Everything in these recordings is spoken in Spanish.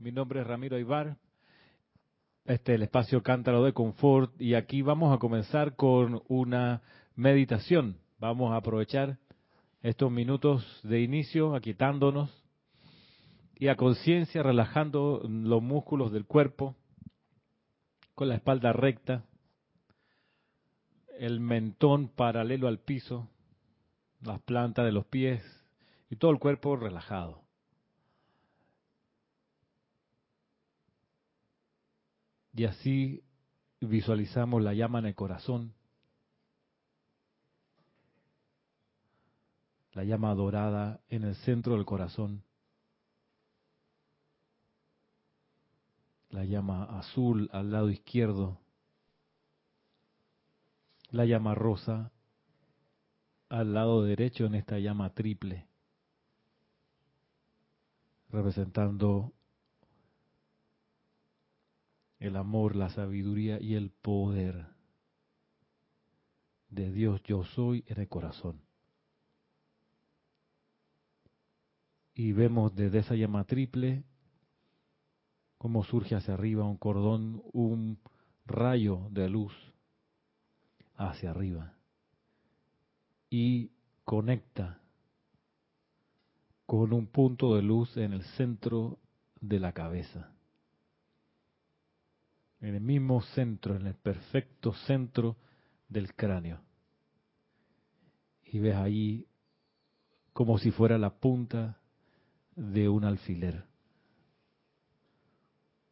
Mi nombre es Ramiro Aybar. Este es el espacio Cántaro de Confort y aquí vamos a comenzar con una meditación. Vamos a aprovechar estos minutos de inicio aquietándonos y a conciencia relajando los músculos del cuerpo con la espalda recta, el mentón paralelo al piso, las plantas de los pies y todo el cuerpo relajado. Y así visualizamos la llama en el corazón, la llama dorada en el centro del corazón, la llama azul al lado izquierdo, la llama rosa al lado derecho en esta llama triple, representando el amor, la sabiduría y el poder de Dios. Yo soy en el corazón. Y vemos desde esa llama triple cómo surge hacia arriba un cordón, un rayo de luz hacia arriba. Y conecta con un punto de luz en el centro de la cabeza en el mismo centro, en el perfecto centro del cráneo. Y ves ahí como si fuera la punta de un alfiler.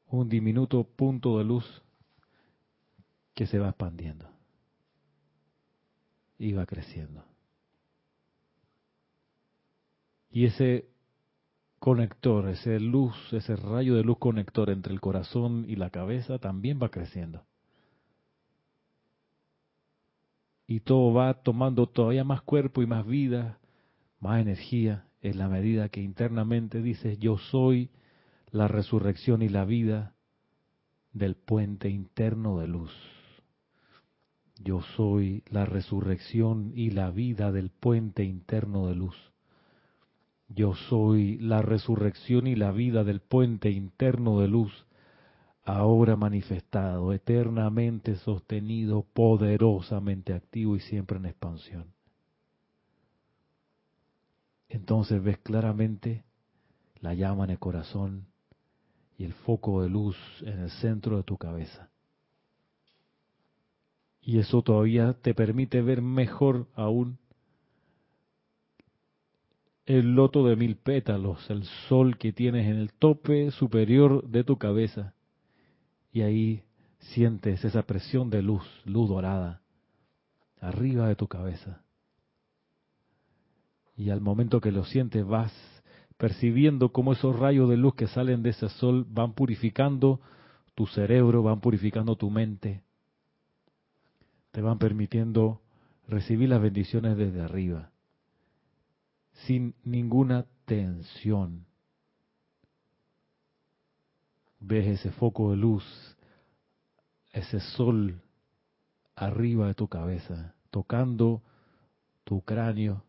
Un diminuto punto de luz que se va expandiendo y va creciendo. Y ese conector, ese luz, ese rayo de luz conector entre el corazón y la cabeza también va creciendo. Y todo va tomando todavía más cuerpo y más vida, más energía, en la medida que internamente dices, yo soy la resurrección y la vida del puente interno de luz. Yo soy la resurrección y la vida del puente interno de luz. Yo soy la resurrección y la vida del puente interno de luz, ahora manifestado, eternamente sostenido, poderosamente activo y siempre en expansión. Entonces ves claramente la llama en el corazón y el foco de luz en el centro de tu cabeza. Y eso todavía te permite ver mejor aún el loto de mil pétalos, el sol que tienes en el tope superior de tu cabeza. Y ahí sientes esa presión de luz, luz dorada, arriba de tu cabeza. Y al momento que lo sientes vas percibiendo cómo esos rayos de luz que salen de ese sol van purificando tu cerebro, van purificando tu mente, te van permitiendo recibir las bendiciones desde arriba sin ninguna tensión. Ves ese foco de luz, ese sol arriba de tu cabeza, tocando tu cráneo.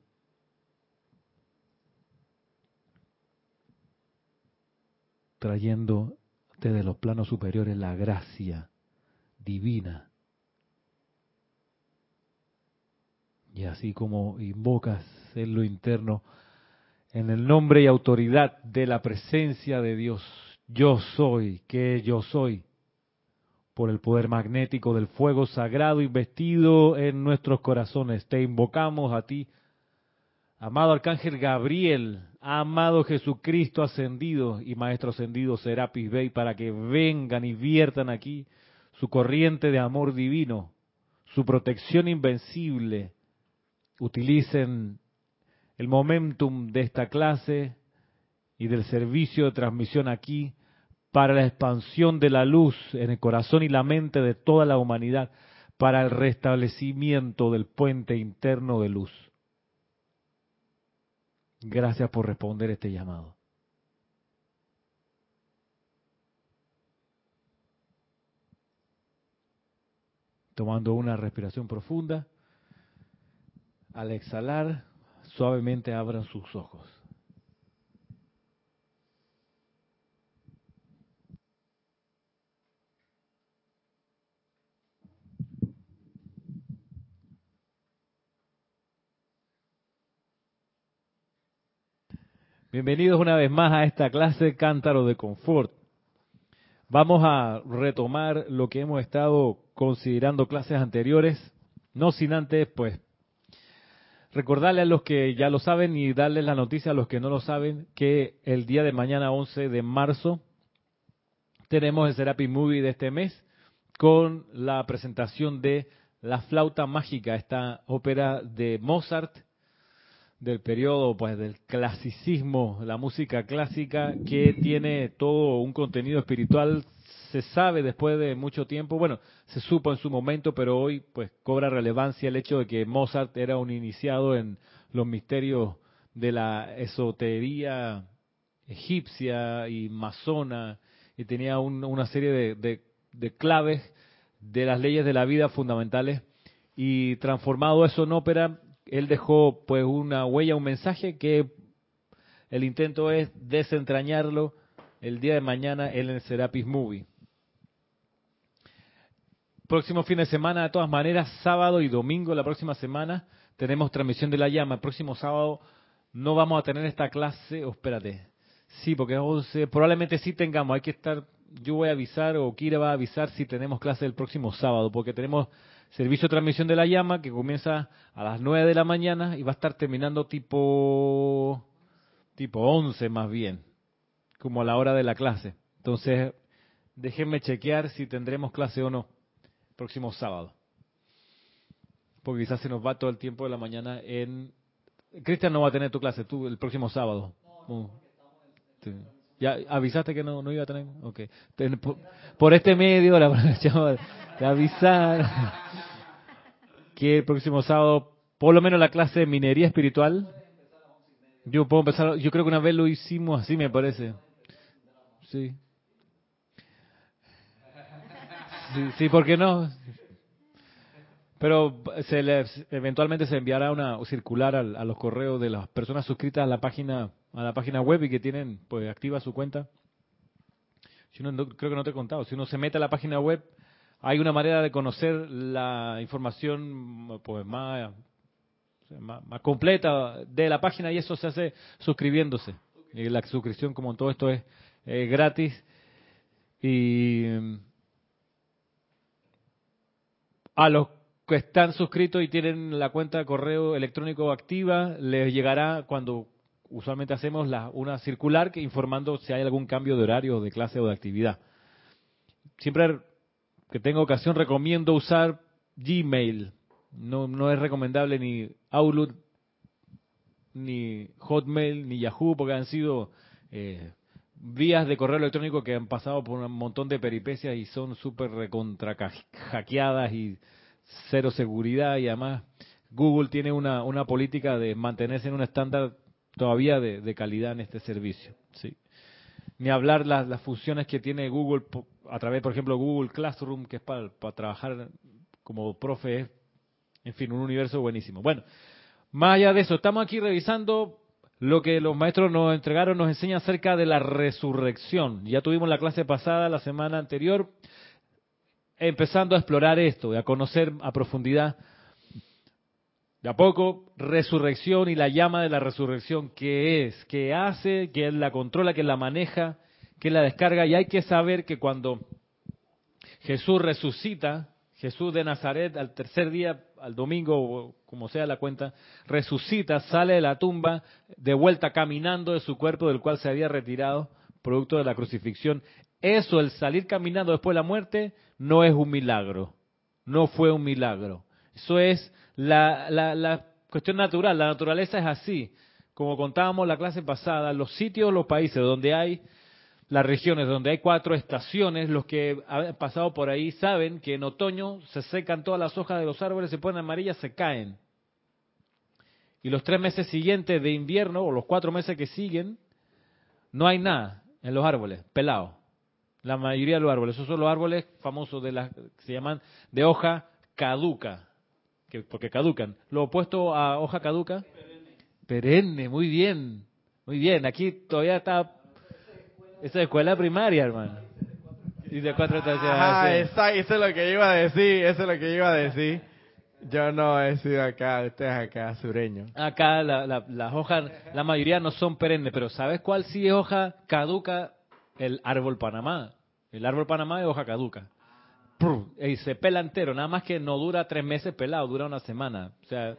trayendo desde los planos superiores la gracia divina. Y así como invocas en lo interno, en el nombre y autoridad de la presencia de Dios. Yo soy, que yo soy, por el poder magnético del fuego sagrado investido en nuestros corazones. Te invocamos a ti, amado Arcángel Gabriel, amado Jesucristo ascendido y Maestro ascendido Serapis Bey, para que vengan y viertan aquí su corriente de amor divino, su protección invencible. Utilicen el momentum de esta clase y del servicio de transmisión aquí para la expansión de la luz en el corazón y la mente de toda la humanidad, para el restablecimiento del puente interno de luz. Gracias por responder este llamado. Tomando una respiración profunda, al exhalar, suavemente abran sus ojos. Bienvenidos una vez más a esta clase Cántaro de Confort. Vamos a retomar lo que hemos estado considerando clases anteriores, no sin antes pues recordarle a los que ya lo saben y darles la noticia a los que no lo saben que el día de mañana 11 de marzo tenemos el Serapi Movie de este mes con la presentación de La Flauta Mágica, esta ópera de Mozart del periodo pues del clasicismo, la música clásica que tiene todo un contenido espiritual, se sabe después de mucho tiempo, bueno, se supo en su momento, pero hoy pues cobra relevancia el hecho de que Mozart era un iniciado en los misterios de la esotería egipcia y masona y tenía una serie de, de claves de las leyes de la vida fundamentales y transformado eso en ópera él dejó pues una huella, un mensaje que el intento es desentrañarlo el día de mañana en el Serapis Movie. Próximo fin de semana, de todas maneras, sábado y domingo, la próxima semana, tenemos transmisión de la llama. El próximo sábado no vamos a tener esta clase, oh, espérate, sí, porque probablemente sí tengamos, hay que estar, yo voy a avisar o Kira va a avisar si tenemos clase el próximo sábado, porque tenemos servicio de transmisión de la llama que comienza a las 9 de la mañana y va a estar terminando tipo tipo 11 más bien, como a la hora de la clase. Entonces, déjenme chequear si tendremos clase o no próximo sábado. Porque quizás se nos va todo el tiempo de la mañana en Cristian no va a tener tu clase tú el próximo sábado. No, ¿Ya avisaste que no, no iba a tener? Ok. Por, este medio, la de avisar que el próximo sábado, por lo menos la clase de minería espiritual, yo puedo empezar, yo creo que una vez lo hicimos así, me parece. Sí. Sí, ¿por qué no? Pero se les, eventualmente se enviará una circular a, a los correos de las personas suscritas a la página a la página web y que tienen pues activa su cuenta. Si uno, creo que no te he contado, si uno se mete a la página web, hay una manera de conocer la información pues más, más, completa de la página y eso se hace suscribiéndose. Y la suscripción, como todo esto, es gratis. Y a los que están suscritos y tienen la cuenta de correo electrónico activa, les llegará cuando usualmente hacemos la, una circular que informando si hay algún cambio de horario, de clase o de actividad. Siempre que tengo ocasión recomiendo usar Gmail. No, no es recomendable ni Outlook, ni Hotmail, ni Yahoo, porque han sido eh, vías de correo electrónico que han pasado por un montón de peripecias y son súper recontra hackeadas y cero seguridad y además Google tiene una, una política de mantenerse en un estándar todavía de, calidad en este servicio. ¿sí? Ni hablar las, las funciones que tiene Google a través, por ejemplo, Google Classroom, que es para, trabajar como profe, en fin, un universo buenísimo. Bueno, más allá de eso, estamos aquí revisando lo que los maestros nos entregaron, nos enseña acerca de la resurrección. Ya tuvimos la clase pasada, la semana anterior, empezando a explorar esto, y a conocer a profundidad de a poco, resurrección y la llama de la resurrección, ¿qué es? ¿Qué hace? ¿Quién la controla? ¿Quién la maneja? ¿Quién la descarga? Y hay que saber que cuando Jesús resucita, Jesús de Nazaret al tercer día, al domingo, o como sea la cuenta, resucita, sale de la tumba, de vuelta caminando de su cuerpo del cual se había retirado, producto de la crucifixión. Eso, el salir caminando después de la muerte, no es un milagro. No fue un milagro. Eso es la, la, cuestión natural, la naturaleza es así. Como contábamos la clase pasada, los sitios, los países donde hay las regiones donde hay cuatro estaciones, los que han pasado por ahí saben que en otoño se secan todas las hojas de los árboles, se ponen amarillas, se caen. Y los tres meses siguientes de invierno, o los cuatro meses que siguen, no hay nada en los árboles, pelado. La mayoría de los árboles, esos son los árboles famosos de las, se llaman de hoja caduca porque caducan. Lo opuesto a hoja caduca, perenne. muy bien, muy bien. Aquí todavía está esa escuela primaria, hermano. Y de cuatro Ah, eso es lo que iba a decir, eso es lo que iba a decir. Yo no he sido acá, ustedes acá, sureño. Acá la- la- las hojas, la mayoría no son perennes, pero ¿sabes cuál sí es hoja caduca? El árbol Panamá. El árbol Panamá es hoja caduca. Y se pela entero, nada más que no dura tres meses pelado, dura una semana. O sea,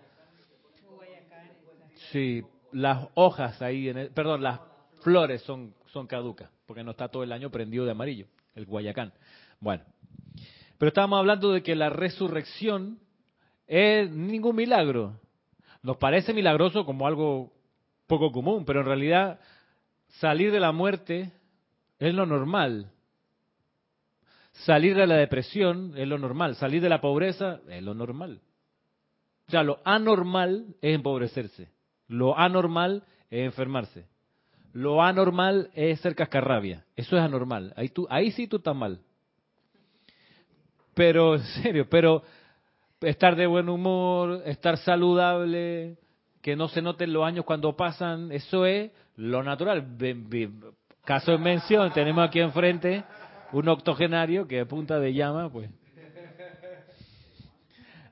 sí, las hojas ahí, en el- perdón, las flores son, son caducas, porque no está todo el año prendido de amarillo, el guayacán. Bueno, pero estábamos hablando de que la resurrección es ningún milagro. Nos parece milagroso como algo poco común, pero en realidad salir de la muerte es lo normal. Salir de la depresión es lo normal. Salir de la pobreza es lo normal. O sea, lo anormal es empobrecerse. Lo anormal es enfermarse. Lo anormal es ser cascarrabia. Eso es anormal. Ahí, tú, ahí sí tú estás mal. Pero, en serio, pero estar de buen humor, estar saludable, que no se noten los años cuando pasan, eso es lo natural. Caso de mención, tenemos aquí enfrente un octogenario que a punta de llama, pues.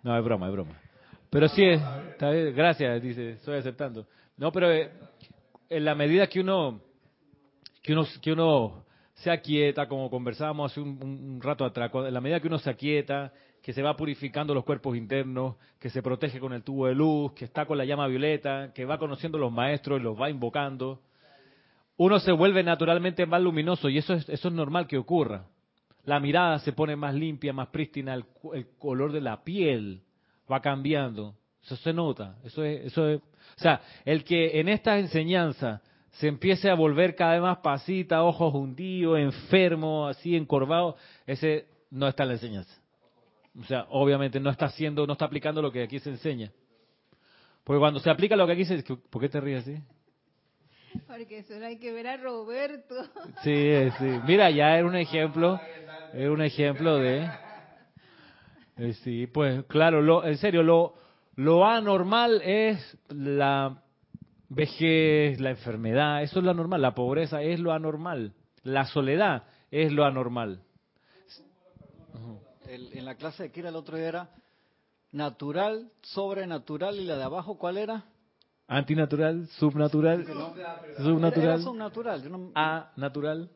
No, es broma, es broma. Pero sí, es, gracias, dice, estoy aceptando. No, pero eh, en la medida que uno, que uno, que uno se aquieta, como conversábamos hace un, rato atrás, en la medida que uno se aquieta, que se va purificando los cuerpos internos, que se protege con el tubo de luz, que está con la llama violeta, que va conociendo los maestros y los va invocando, uno se vuelve naturalmente más luminoso y eso es, eso es normal que ocurra. La mirada se pone más limpia, más prístina, el, el color de la piel va cambiando. Eso se nota. Eso es, eso es, o sea, el que en esta enseñanza se empiece a volver cada vez más pasita, ojos hundidos, enfermo, así encorvado, ese no está en la enseñanza. O sea, obviamente no está haciendo, no está aplicando lo que aquí se enseña. Porque cuando se aplica lo que aquí se... ¿Por qué te ríes así? Porque solo hay que ver a Roberto. Sí, sí. Mira, ya era un ejemplo, era un ejemplo de... eh, sí, pues claro, lo, en serio, lo, lo anormal es la vejez, la enfermedad, eso es lo anormal, la pobreza es lo anormal, la soledad es lo anormal. El- en la clase de Kira el otro día era natural, sobrenatural y la de abajo, ¿cuál era? Antinatural, subnatural, subnatural, no, anatural.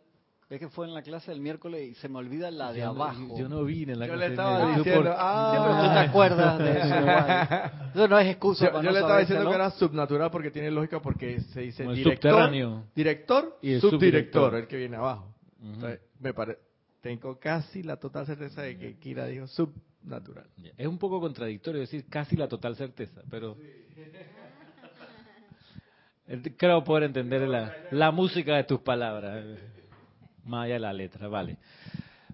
Es que fue en la clase del miércoles y se me olvida la de Yo no- abajo. Yo no vine en la Yo clase le estaba de- diciendo, por- ah. Sí, tú te acuerdas de eso igual. Eso no es excusa Yo, para yo no le estaba diciendo que era subnatural porque tiene lógica porque se dice el director, director Y el subdirector, subdirector. el que viene abajo. Entonces, me pare- tengo casi la total certeza de que Kira dijo subnatural. Es un poco contradictorio decir casi la total certeza, pero Eh, creo poder entender la, la música de tus palabras, más allá de la letra, vale.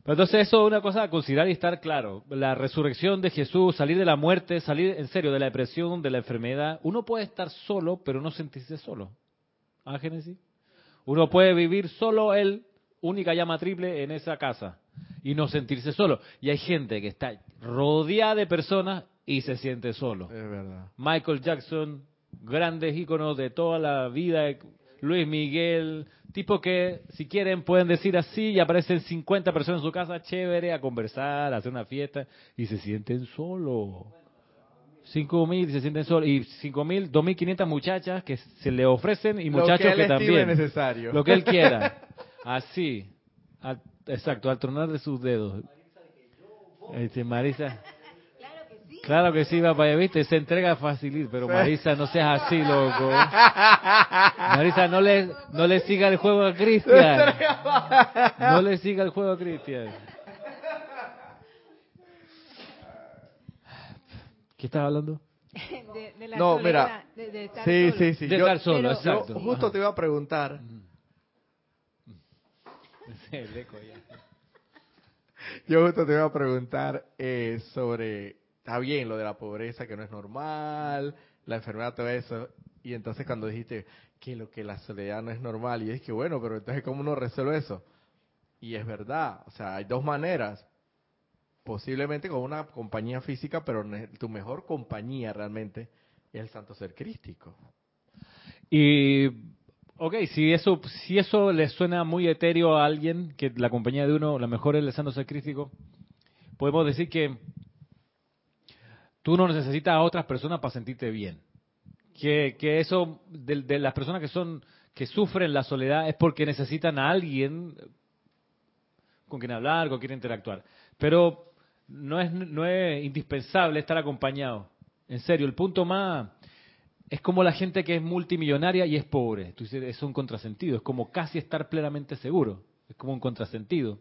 Pero entonces eso es una cosa a considerar y estar claro. La resurrección de Jesús, salir de la muerte, salir en serio de la depresión, de la enfermedad. Uno puede estar solo, pero no sentirse solo. ¿Ah, Génesis? Uno puede vivir solo él, única llama triple en esa casa, y no sentirse solo. Y hay gente que está rodeada de personas y se siente solo. Es verdad. Michael Jackson, grandes íconos de toda la vida, Luis Miguel, tipo que si quieren pueden decir así y aparecen 50 personas en su casa, chévere, a conversar, a hacer una fiesta y se sienten solos. 5 mil se sienten solos y 5 mil, 2.500 muchachas que se le ofrecen y muchachos Lo que, que, también. necesario. Lo que él quiera. Así. Al- exacto, al tronar de sus dedos. Este, Marisa. Claro que sí. Papá, ya viste, se entrega facilito, pero Marisa, no seas así, loco. Marisa, no le, no le siga el juego a Cristian. No le siga el juego a Cristian. ¿Qué estás hablando? De, de la No, soledad, mira. de- de estar Sí, solo. sí, sí. De Yo- estar solo, pero- exacto. Yo justo te iba a preguntar, El eco ya. yo justo te iba a preguntar eh, sobre, está bien lo de la pobreza que no es normal, la enfermedad, todo eso, y entonces cuando dijiste que lo que la soledad no es normal, y es que bueno, pero entonces ¿cómo uno resuelve eso? Y es verdad, o sea, hay dos maneras, posiblemente con una compañía física, pero tu mejor compañía realmente es el santo ser crístico. Y, ok, si eso, si eso le suena muy etéreo a alguien, que la compañía de uno, la mejor es el santo ser crístico, podemos decir que Tú no necesitas a otras personas para sentirte bien. Que, que eso de, de las personas que son que sufren la soledad es porque necesitan a alguien con quien hablar, con quien interactuar. Pero no es, no es indispensable estar acompañado. En serio, el punto más es como la gente que es multimillonaria y es pobre. Tú es un contrasentido, es como casi estar plenamente seguro. Es como un contrasentido.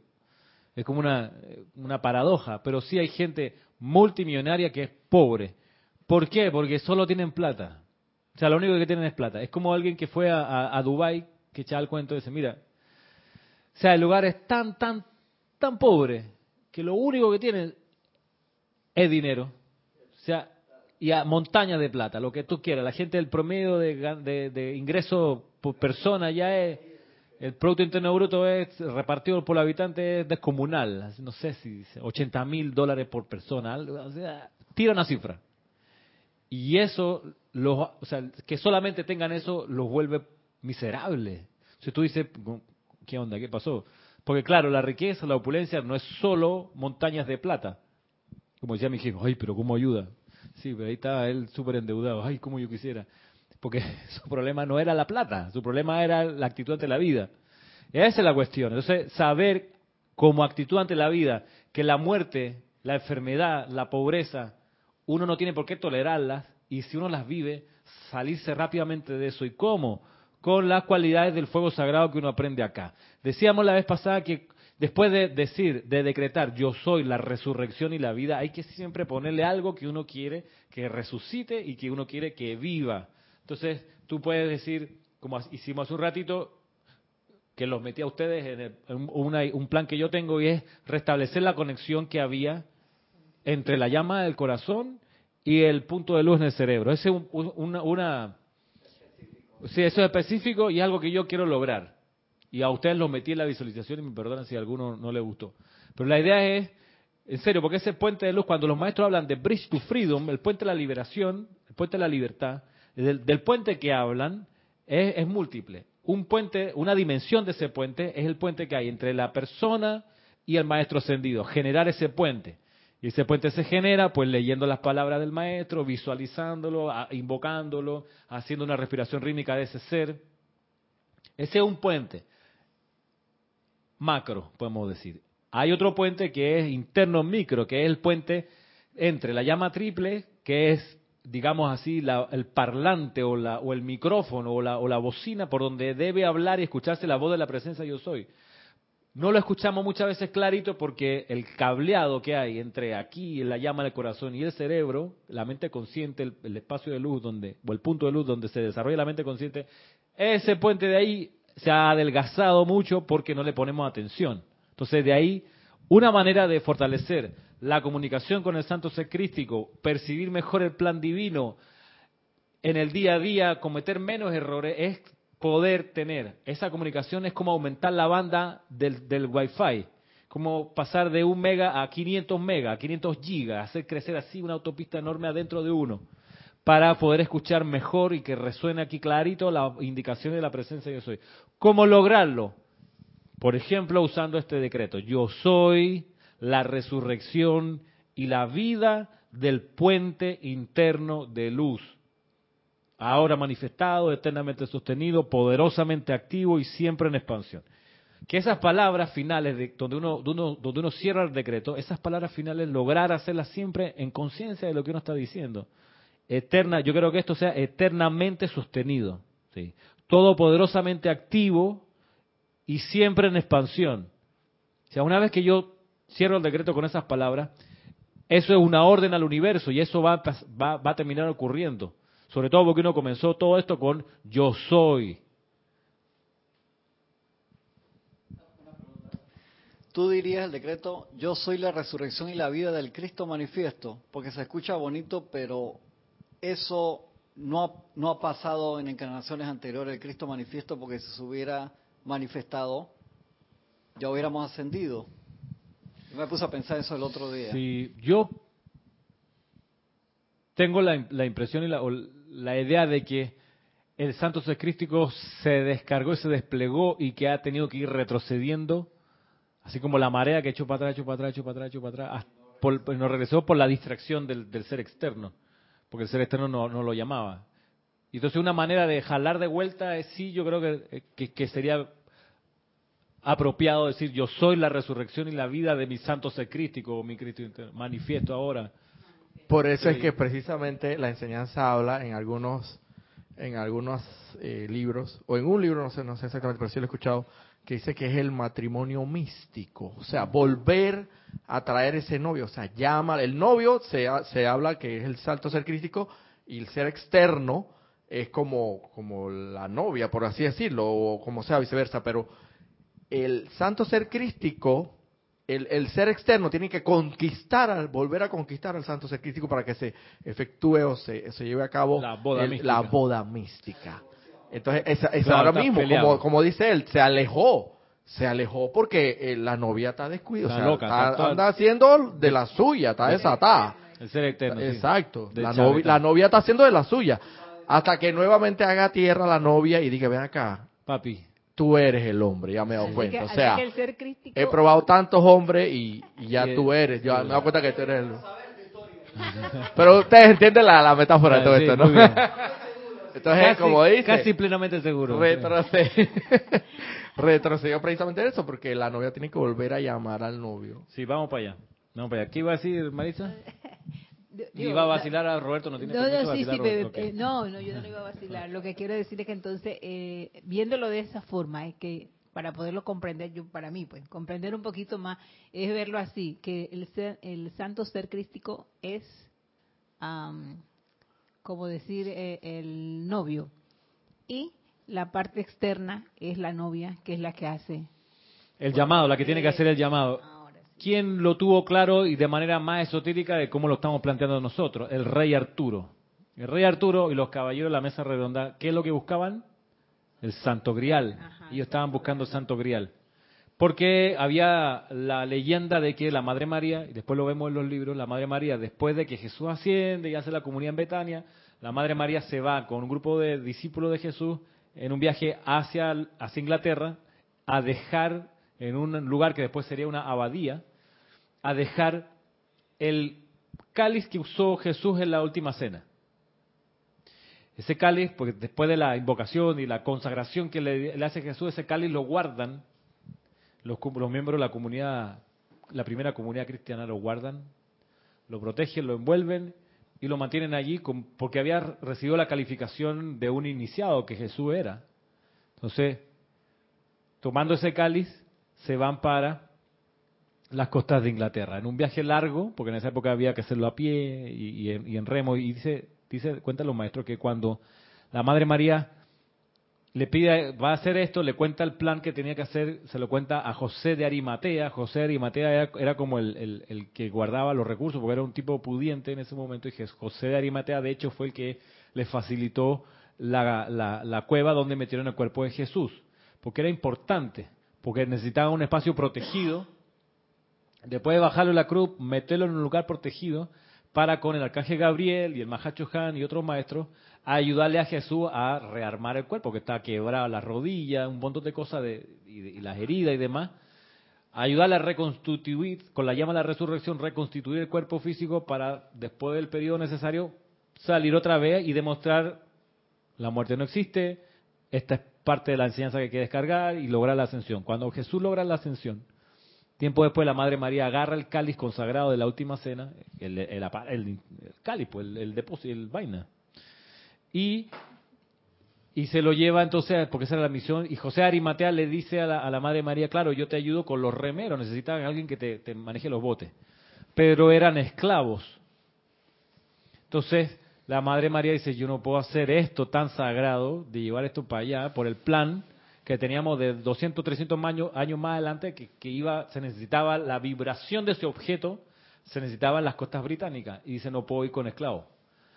Es como una, una paradoja. Pero sí hay gente multimillonaria que es pobre. ¿Por qué? Porque solo tienen plata. O sea, lo único que tienen es plata. Es como alguien que fue a, Dubái, que echaba el cuento y dice, mira, o sea, el lugar es tan, tan, tan pobre que lo único que tienen es dinero. O sea, y a montañas de plata, lo que tú quieras. La gente del promedio de, de ingreso por persona ya es, el Producto Interno Bruto es repartido por habitante es descomunal. No sé si 80 mil dólares por persona. O sea, tira una cifra. Y eso, los, o sea, que solamente tengan eso los vuelve miserables. Si tú dices, ¿qué onda? ¿Qué pasó? Porque claro, la riqueza, la opulencia no es solo montañas de plata. Como decía mi hijo, ay, pero ¿cómo ayuda? Sí, pero ahí está él súper endeudado. Ay, cómo yo quisiera. Porque su problema no era la plata, su problema era la actitud ante la vida. Esa es la cuestión. Entonces, saber como actitud ante la vida que la muerte, la enfermedad, la pobreza, uno no tiene por qué tolerarlas y si uno las vive, salirse rápidamente de eso. ¿Y cómo? Con las cualidades del fuego sagrado que uno aprende acá. Decíamos la vez pasada que después de decir, de decretar, yo soy la resurrección y la vida, hay que siempre ponerle algo que uno quiere que resucite y que uno quiere que viva. Entonces, tú puedes decir, como hicimos hace un ratito, que los metí a ustedes en, el, en una, un plan que yo tengo y es restablecer la conexión que había entre la llama del corazón y el punto de luz en el cerebro. Ese es un, una, una, sí, eso es específico y es algo que yo quiero lograr. Y a ustedes los metí en la visualización y me perdonan si a alguno no le gustó. Pero la idea es, en serio, porque ese puente de luz, cuando los maestros hablan de Bridge to Freedom, el puente de la liberación, el puente de la libertad, del, puente que hablan es, es múltiple. Un puente, una dimensión de ese puente es el puente que hay entre la persona y el maestro ascendido, generar ese puente. Y ese puente se genera pues leyendo las palabras del maestro, visualizándolo, invocándolo, haciendo una respiración rítmica de ese ser. Ese es un puente macro, podemos decir. Hay otro puente que es interno micro, que es el puente entre la llama triple, que es, digamos así, la, el parlante o, la, o el micrófono o la, o la bocina por donde debe hablar y escucharse la voz de la presencia yo soy. No lo escuchamos muchas veces clarito porque el cableado que hay entre aquí, la llama del corazón y el cerebro, la mente consciente, el, el, espacio de luz donde, o el punto de luz donde se desarrolla la mente consciente, ese puente de ahí se ha adelgazado mucho porque no le ponemos atención. Entonces de ahí, una manera de fortalecer la comunicación con el santo ser crístico, percibir mejor el plan divino en el día a día, cometer menos errores, es poder tener esa comunicación es como aumentar la banda del, del Wi-Fi, como pasar de un mega a 500 mega, a 500 gigas, hacer crecer así una autopista enorme adentro de uno, para poder escuchar mejor y que resuene aquí clarito la indicación de la presencia yo soy. ¿Cómo lograrlo? Por ejemplo, usando este decreto, yo soy la resurrección y la vida del puente interno de luz ahora manifestado, eternamente sostenido, poderosamente activo y siempre en expansión. Que esas palabras finales, de, donde, uno, uno, donde uno cierra el decreto, esas palabras finales, lograr hacerlas siempre en conciencia de lo que uno está diciendo. Eterna, yo creo que esto sea eternamente sostenido, todopoderosamente activo y siempre en expansión. O sea, una vez que yo cierro el decreto con esas palabras, eso es una orden al universo y eso va, va, a terminar ocurriendo. Sobre todo porque uno comenzó todo esto con yo soy. Tú dirías el decreto, yo soy la resurrección y la vida del Cristo manifiesto, porque se escucha bonito, pero eso no ha, no ha pasado en encarnaciones anteriores el Cristo manifiesto, porque si se hubiera manifestado, ya hubiéramos ascendido. Me puse a pensar eso el otro día. Sí, yo tengo la, la impresión y la, la idea de que el santo ser crístico se descargó y se desplegó y que ha tenido que ir retrocediendo, así como la marea que echó para atrás, echó para atrás, echó para atrás, echó para atrás, por- pues nos regresó por la distracción del, ser externo, porque el ser externo no, lo llamaba. Y entonces una manera de jalar de vuelta es sí, yo creo que, que sería apropiado decir yo soy la resurrección y la vida de mi santo ser crístico o mi Cristo interno. manifiesto ahora. Por eso es que precisamente la enseñanza habla en algunos en algunos eh, libros, o en un libro, no sé, no sé exactamente, pero sí lo he escuchado, que dice que es el matrimonio místico. O sea, volver a traer ese novio. O sea, llama, el novio se, se habla que es el salto ser crístico y el ser externo es como, como la novia, por así decirlo, o como sea viceversa, pero el santo ser crístico, el, el ser externo tiene que conquistar, al, volver a conquistar al santo ser crístico para que se efectúe o se, se lleve a cabo La boda el- mística. la boda mística. Entonces, esa Claro, ahora mismo, como, como dice él, se alejó. Se alejó porque eh, la novia está descuidada, Está o sea, loca, está- anda haciendo de la suya, está desatada. El ser externo. Exacto. Novia, la novia está haciendo de la suya. Hasta que nuevamente haga tierra la novia y diga, ven acá, Papi, tú eres el hombre, ya me he dado cuenta. que- O sea, que el ser crístico, he probado tantos hombres y, y ya tú eres, yo me he dado cuenta que tú eres el... Pero ustedes entienden la, la metáfora de todo Sí, esto, ¿no? Entonces, Casi- como dice, Casi plenamente seguro. retrocedió, retrocedió precisamente eso, porque la novia tiene que volver a llamar al novio. Sí, vamos para allá. Vamos para allá. ¿Qué iba a decir Marisa? Digo, Iba a la- vacilar a Roberto, no tiene No, permiso no, sí, vacilar sí, pero, eh, no, no, yo no le iba a vacilar. Lo que quiero decir es que entonces, eh, viéndolo de esa forma, es que para poderlo comprender, yo para mí, pues, comprender un poquito más, es verlo así, que el, ser, el santo ser crístico es, am, como decir, eh, el novio. Y la parte externa es la novia, que es la que hace. El llamado, la que tiene que hacer el llamado. ¿Quién lo tuvo claro y de manera más esotérica de cómo lo estamos planteando nosotros? El rey Arturo. El rey Arturo y los caballeros de la mesa redonda, ¿qué es lo que buscaban? El santo grial. Ajá. Ellos estaban buscando el santo grial. Porque había la leyenda de que la Madre María, y después lo vemos en los libros, la Madre María, después de que Jesús asciende y hace la comunidad en Betania, la Madre María se va con un grupo de discípulos de Jesús en un viaje hacia, hacia Inglaterra a dejar en un lugar que después sería una abadía, a dejar el cáliz que usó Jesús en la última cena. Ese cáliz, porque después de la invocación y la consagración que le, hace Jesús, ese cáliz lo guardan los, miembros de la comunidad, la primera comunidad cristiana lo guardan, lo protegen, lo envuelven y lo mantienen allí porque había recibido la calificación de un iniciado que Jesús era. Entonces, tomando ese cáliz, se van para las costas de Inglaterra, en un viaje largo, porque en esa época había que hacerlo a pie y, en, y en remo, y dice, dice, cuentan los maestros que cuando la Madre María le pide, va a hacer esto, le cuenta el plan que tenía que hacer, se lo cuenta a José de Arimatea, José de Arimatea era, como el, el- que guardaba los recursos, porque era un tipo pudiente en ese momento, y José de Arimatea de hecho fue el que le facilitó la, la- la cueva donde metieron el cuerpo de Jesús, porque era importante, porque necesitaba un espacio protegido, después de bajarlo en la cruz, meterlo en un lugar protegido, para con el arcángel Gabriel y el Mahacho Han y otros maestros ayudarle a Jesús a rearmar el cuerpo, que está quebrado la rodilla, un montón de cosas, de, y, de- y las heridas y demás. Ayudarle a reconstituir, con la llama de la resurrección, reconstituir el cuerpo físico para, después del periodo necesario, salir otra vez y demostrar la muerte no existe, esta es parte de la enseñanza que hay que descargar y lograr la ascensión. Cuando Jesús logra la ascensión, Tiempo después la Madre María agarra el cáliz consagrado de la última cena, el, el, el- cáliz, pues, el depósito, el vaina, y, y se lo lleva entonces, porque esa era la misión, y José Arimatea le dice a la, a la Madre María, claro, yo te ayudo con los remeros, necesitan a alguien que te, te maneje los botes, pero eran esclavos. Entonces la Madre María dice, yo no puedo hacer esto tan sagrado, de llevar esto para allá, por el plan que teníamos de 200, 300 años, más adelante, que, iba, se necesitaba la vibración de ese objeto, se necesitaba en las costas británicas, y dice, no puedo ir con esclavos.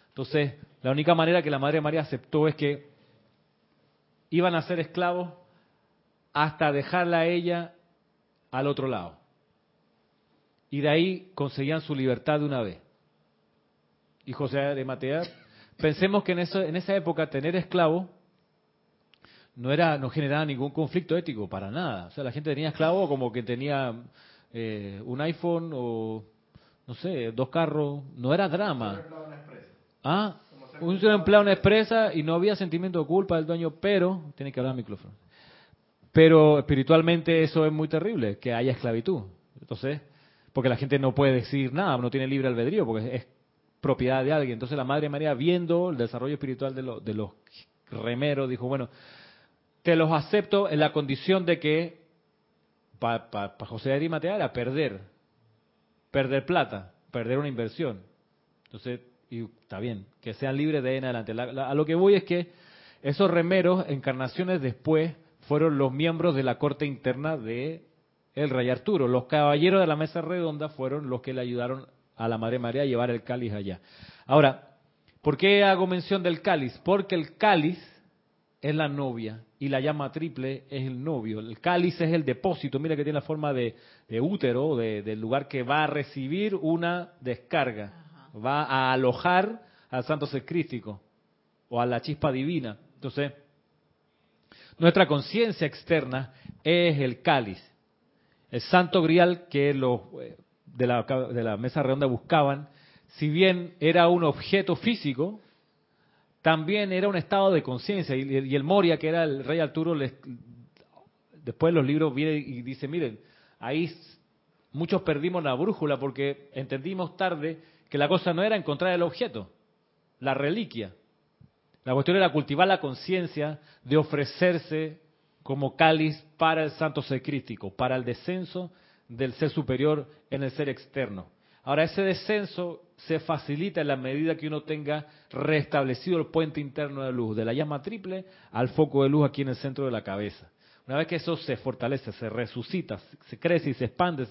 Entonces, la única manera que la Madre María aceptó es que iban a ser esclavos hasta dejarla a ella al otro lado. Y de ahí conseguían su libertad de una vez. Y José de Matea, pensemos que en, en esa época tener esclavos no era no generaba ningún conflicto ético para nada. O sea, la gente tenía esclavo como que tenía eh, un iPhone o no sé, dos carros, no era drama. Ah, un empleado una expresa y no había sentimiento de culpa del dueño, pero, tiene que hablar al micrófono. Pero espiritualmente eso es muy terrible, que haya esclavitud. Entonces, porque la gente no puede decir nada, no tiene libre albedrío, porque es propiedad de alguien. Entonces la Madre María, viendo el desarrollo espiritual de, de los remeros, dijo, bueno, te los acepto en la condición de que para José de Arimatea era perder, perder plata, perder una inversión. Entonces, y está bien, que sean libres de ahí en adelante. a lo que voy es que esos remeros, encarnaciones después, fueron los miembros de la corte interna de el rey Arturo. Los caballeros de la mesa redonda fueron los que le ayudaron a la Madre María a llevar el cáliz allá. Ahora, ¿por qué hago mención del cáliz? Porque el cáliz es la novia y la llama triple es el novio. El cáliz es el depósito, mira que tiene la forma de, útero, del lugar que va a recibir una descarga, va a alojar al santo secrístico o a la chispa divina. Entonces, nuestra conciencia externa es el cáliz. El santo grial que los eh, de la, de la mesa redonda buscaban, si bien era un objeto físico, también era un estado de conciencia. Y, el Moria, que era el rey Arturo, después los libros viene y dice, miren, ahí muchos perdimos la brújula porque entendimos tarde que la cosa no era encontrar el objeto, la reliquia. La cuestión era cultivar la conciencia de ofrecerse como cáliz para el santo ser crístico, para el descenso del ser superior en el ser externo. Ahora, ese descenso se facilita en la medida que uno tenga restablecido el puente interno de luz, de la llama triple al foco de luz aquí en el centro de la cabeza. Una vez que eso se fortalece, se resucita, se crece y se expande,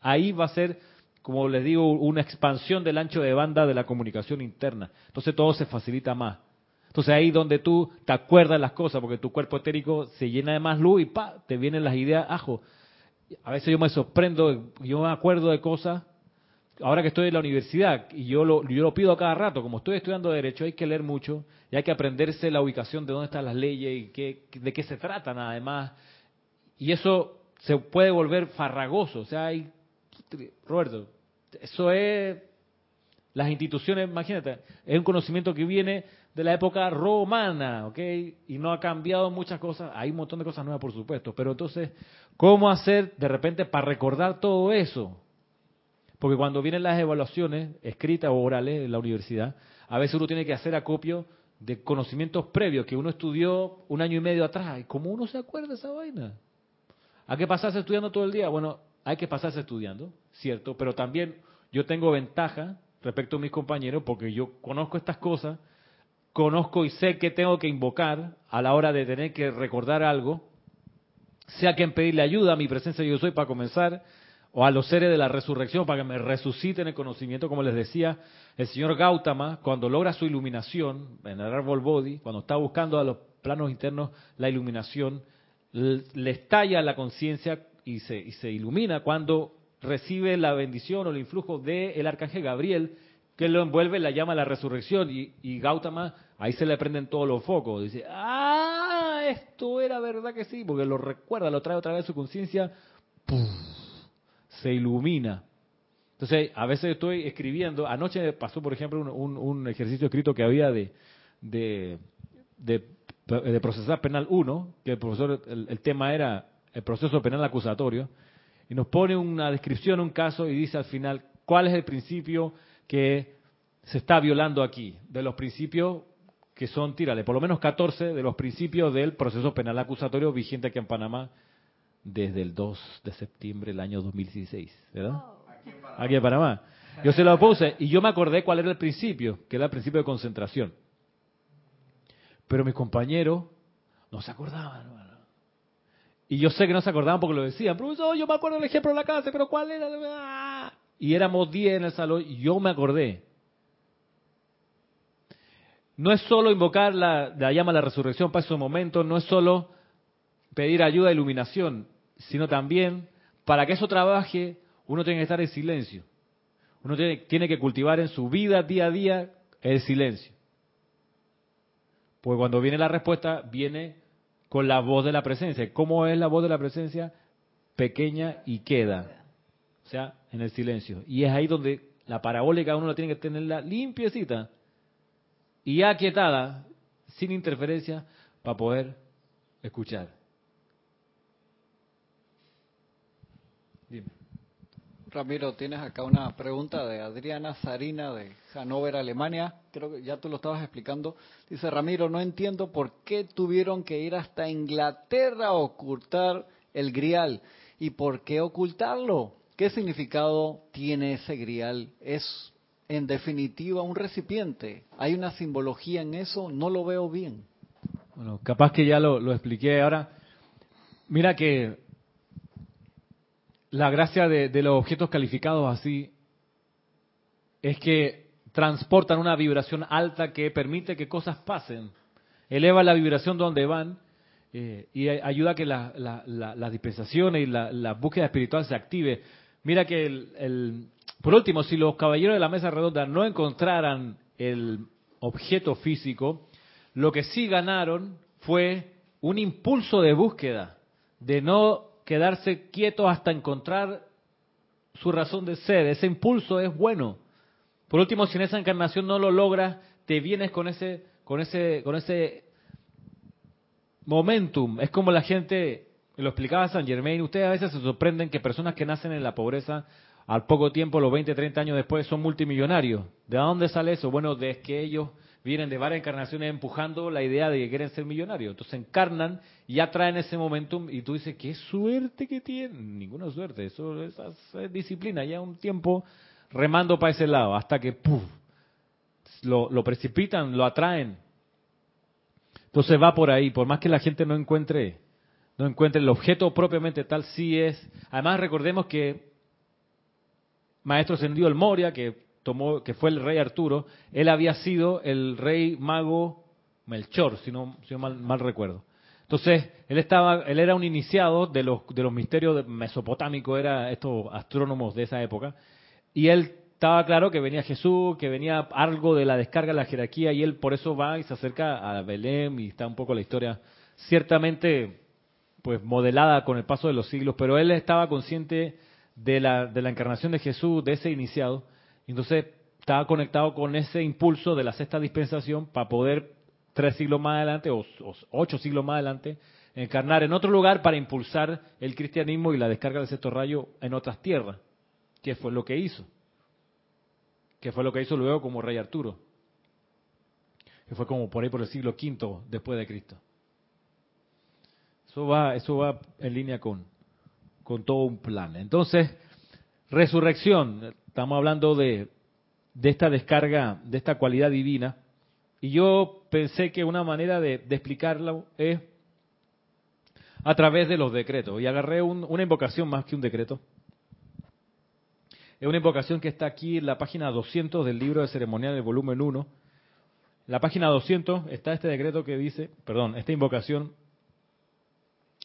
ahí va a ser, como les digo, una expansión del ancho de banda de la comunicación interna. Entonces todo se facilita más. Entonces ahí donde tú te acuerdas las cosas, porque tu cuerpo etérico se llena de más luz y pa, te vienen las ideas, ajo. A veces yo me sorprendo, yo me acuerdo de cosas ahora que estoy en la universidad, y yo lo, yo lo pido a cada rato, como estoy estudiando Derecho, hay que leer mucho y hay que aprenderse la ubicación de dónde están las leyes y qué, de qué se tratan además. Y eso se puede volver farragoso. O sea, hay, Roberto, eso es, las instituciones, imagínate, es un conocimiento que viene de la época romana, ¿ok? Y no ha cambiado muchas cosas. Hay un montón de cosas nuevas, por supuesto. Pero entonces, ¿cómo hacer de repente para recordar todo eso? Porque cuando vienen las evaluaciones escritas o orales en la universidad, a veces uno tiene que hacer acopio de conocimientos previos que uno estudió un año y medio atrás. ¿Y cómo uno se acuerda de esa vaina? ¿Hay que pasarse estudiando todo el día? Bueno, hay que pasarse estudiando, cierto, pero también yo tengo ventaja respecto a mis compañeros porque yo conozco estas cosas, conozco y sé que tengo que invocar a la hora de tener que recordar algo, sea que en pedirle ayuda a mi presencia yo soy para comenzar, o a los seres de la resurrección para que me resuciten el conocimiento, como les decía, el señor Gautama, cuando logra su iluminación en el árbol body, cuando está buscando a los planos internos la iluminación, le estalla la conciencia y se, y se ilumina cuando recibe la bendición o el influjo del arcángel Gabriel, que lo envuelve, la llama a la resurrección, y, y, Gautama, ahí se le prenden todos los focos, dice, ah, esto era verdad que sí, porque lo recuerda, lo trae otra vez a su conciencia, se ilumina. Entonces, a veces estoy escribiendo, anoche pasó, por ejemplo, un, ejercicio escrito que había de, de, de, procesar penal 1, que el profesor, el, tema era el proceso penal acusatorio, y nos pone una descripción, un caso, y dice al final, ¿cuál es el principio que se está violando aquí? De los principios que son, tírale, por lo menos 14 de los principios del proceso penal acusatorio vigente aquí en Panamá, desde el 2 de septiembre del año 2016, ¿verdad? Oh. Aquí en Panamá. Yo se lo puse y yo me acordé cuál era el principio, que era el principio de concentración. Pero mis compañeros no se acordaban, hermano. Y yo sé que no se acordaban porque lo decían, profesor, yo me acuerdo del ejemplo de la clase, pero ¿cuál era? Y éramos 10 en el salón y yo me acordé. No es solo invocar la, la llama a la resurrección para ese momento, no es solo pedir ayuda de iluminación, sino también para que eso trabaje, uno tiene que estar en silencio. Uno tiene, que cultivar en su vida día a día el silencio. Pues cuando viene la respuesta, viene con la voz de la presencia. ¿Cómo es la voz de la presencia? Pequeña y queda. O sea, en el silencio. Y es ahí donde la parabólica uno la tiene que tenerla limpiecita y aquietada, sin interferencia, para poder escuchar. Dime. Ramiro, tienes acá una pregunta de Adriana Sarina de Hannover, Alemania. Creo que ya tú lo estabas explicando. Dice Ramiro, no entiendo por qué tuvieron que ir hasta Inglaterra a ocultar el grial y por qué ocultarlo. ¿Qué significado tiene ese grial? ¿Es en definitiva un recipiente? ¿Hay una simbología en eso? No lo veo bien. Bueno, capaz que ya lo, lo expliqué ahora. Mira que la gracia de, los objetos calificados así es que transportan una vibración alta que permite que cosas pasen. Eleva la vibración donde van eh, y ayuda a que las la, dispensaciones y la, búsqueda espiritual se active. Mira que, el, por último, si los caballeros de la mesa redonda no encontraran el objeto físico, lo que sí ganaron fue un impulso de búsqueda, de no quedarse quieto hasta encontrar su razón de ser. Ese impulso es bueno. Por último, si en esa encarnación no lo logras, te vienes con ese, con ese, con ese momentum. Es como la gente, lo explicaba San Germain, ustedes a veces se sorprenden que personas que nacen en la pobreza, al poco tiempo, los 20, 30 años después, son multimillonarios. ¿De dónde sale eso? Bueno, de que ellos vienen de varias encarnaciones empujando la idea de que quieren ser millonarios. Entonces encarnan y ya traen ese momentum y tú dices, qué suerte que tienen. Ninguna suerte, eso es, disciplina, ya un tiempo remando para ese lado, hasta que ¡puf! Lo, lo precipitan, lo atraen. Entonces va por ahí, por más que la gente no encuentre, no encuentre el objeto propiamente tal, sí es. Además recordemos que Maestro Ascendido el Moria, que tomó, que fue el rey Arturo, él había sido el rey mago Melchor, si no, si mal, mal, recuerdo. Entonces, él estaba, él era un iniciado de los, de los misterios mesopotámicos, era estos astrónomos de esa época, y él estaba claro que venía Jesús, que venía algo de la descarga de la jerarquía, y él por eso va y se acerca a Belén, y está un poco la historia ciertamente pues modelada con el paso de los siglos, pero él estaba consciente de la, de la encarnación de Jesús, de ese iniciado, entonces estaba conectado con ese impulso de la sexta dispensación para poder tres siglos más adelante o, ocho siglos más adelante encarnar en otro lugar para impulsar el cristianismo y la descarga del sexto rayo en otras tierras, que fue lo que hizo, que fue lo que hizo luego como rey Arturo, que fue como por ahí por el siglo V después de Cristo. Eso va, eso va en línea con, con todo un plan. Entonces, resurrección, Estamos hablando de, esta descarga, de esta cualidad divina. Y yo pensé que una manera de, explicarlo es a través de los decretos. Y agarré una invocación más que un decreto. Es una invocación que está aquí en la página 200 del libro de ceremonial del volumen 1. En la página 200 está este decreto que dice, perdón, esta invocación,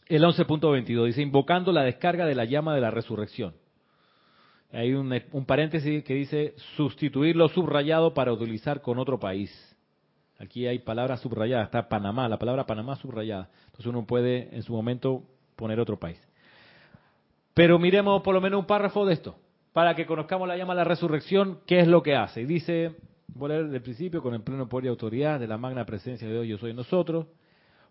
el 11.22, dice, invocando la descarga de la llama de la resurrección. Hay un, paréntesis que dice sustituir lo subrayado para utilizar con otro país. Aquí hay palabras subrayadas, está Panamá, la palabra Panamá subrayada. Entonces uno puede en su momento poner otro país. Pero miremos por lo menos un párrafo de esto, para que conozcamos la llama de la resurrección, qué es lo que hace. Y dice, voy a leer del principio, con el pleno poder y autoridad de la magna presencia de Dios, yo soy nosotros,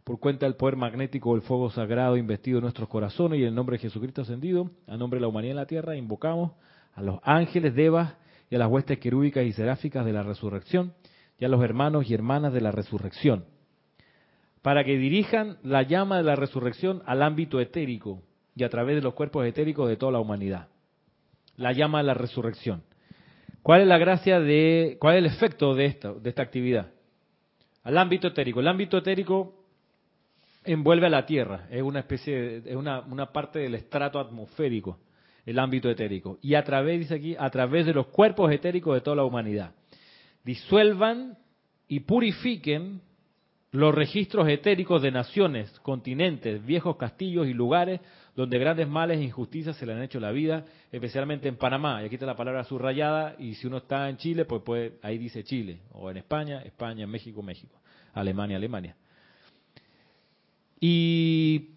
por cuenta del poder magnético del fuego sagrado investido en nuestros corazones y el nombre de Jesucristo ascendido, a nombre de la humanidad en la tierra, invocamos a los ángeles, devas y a las huestes querúbicas y seráficas de la resurrección y a los hermanos y hermanas de la resurrección, para que dirijan la llama de la resurrección al ámbito etérico y a través de los cuerpos etéricos de toda la humanidad. La llama de la resurrección. ¿Cuál es la gracia de, cuál es el efecto de esta, de esta actividad? Al ámbito etérico. El ámbito etérico envuelve a la Tierra, es una especie, es una, una parte del estrato atmosférico el ámbito etérico. Y a través, dice aquí, a través de los cuerpos etéricos de toda la humanidad. Disuelvan y purifiquen los registros etéricos de naciones, continentes, viejos castillos y lugares donde grandes males e injusticias se le han hecho la vida, especialmente en Panamá. Y aquí está la palabra subrayada, y si uno está en Chile, pues, pues ahí dice Chile, o en España, España, México, México, Alemania, Alemania. Y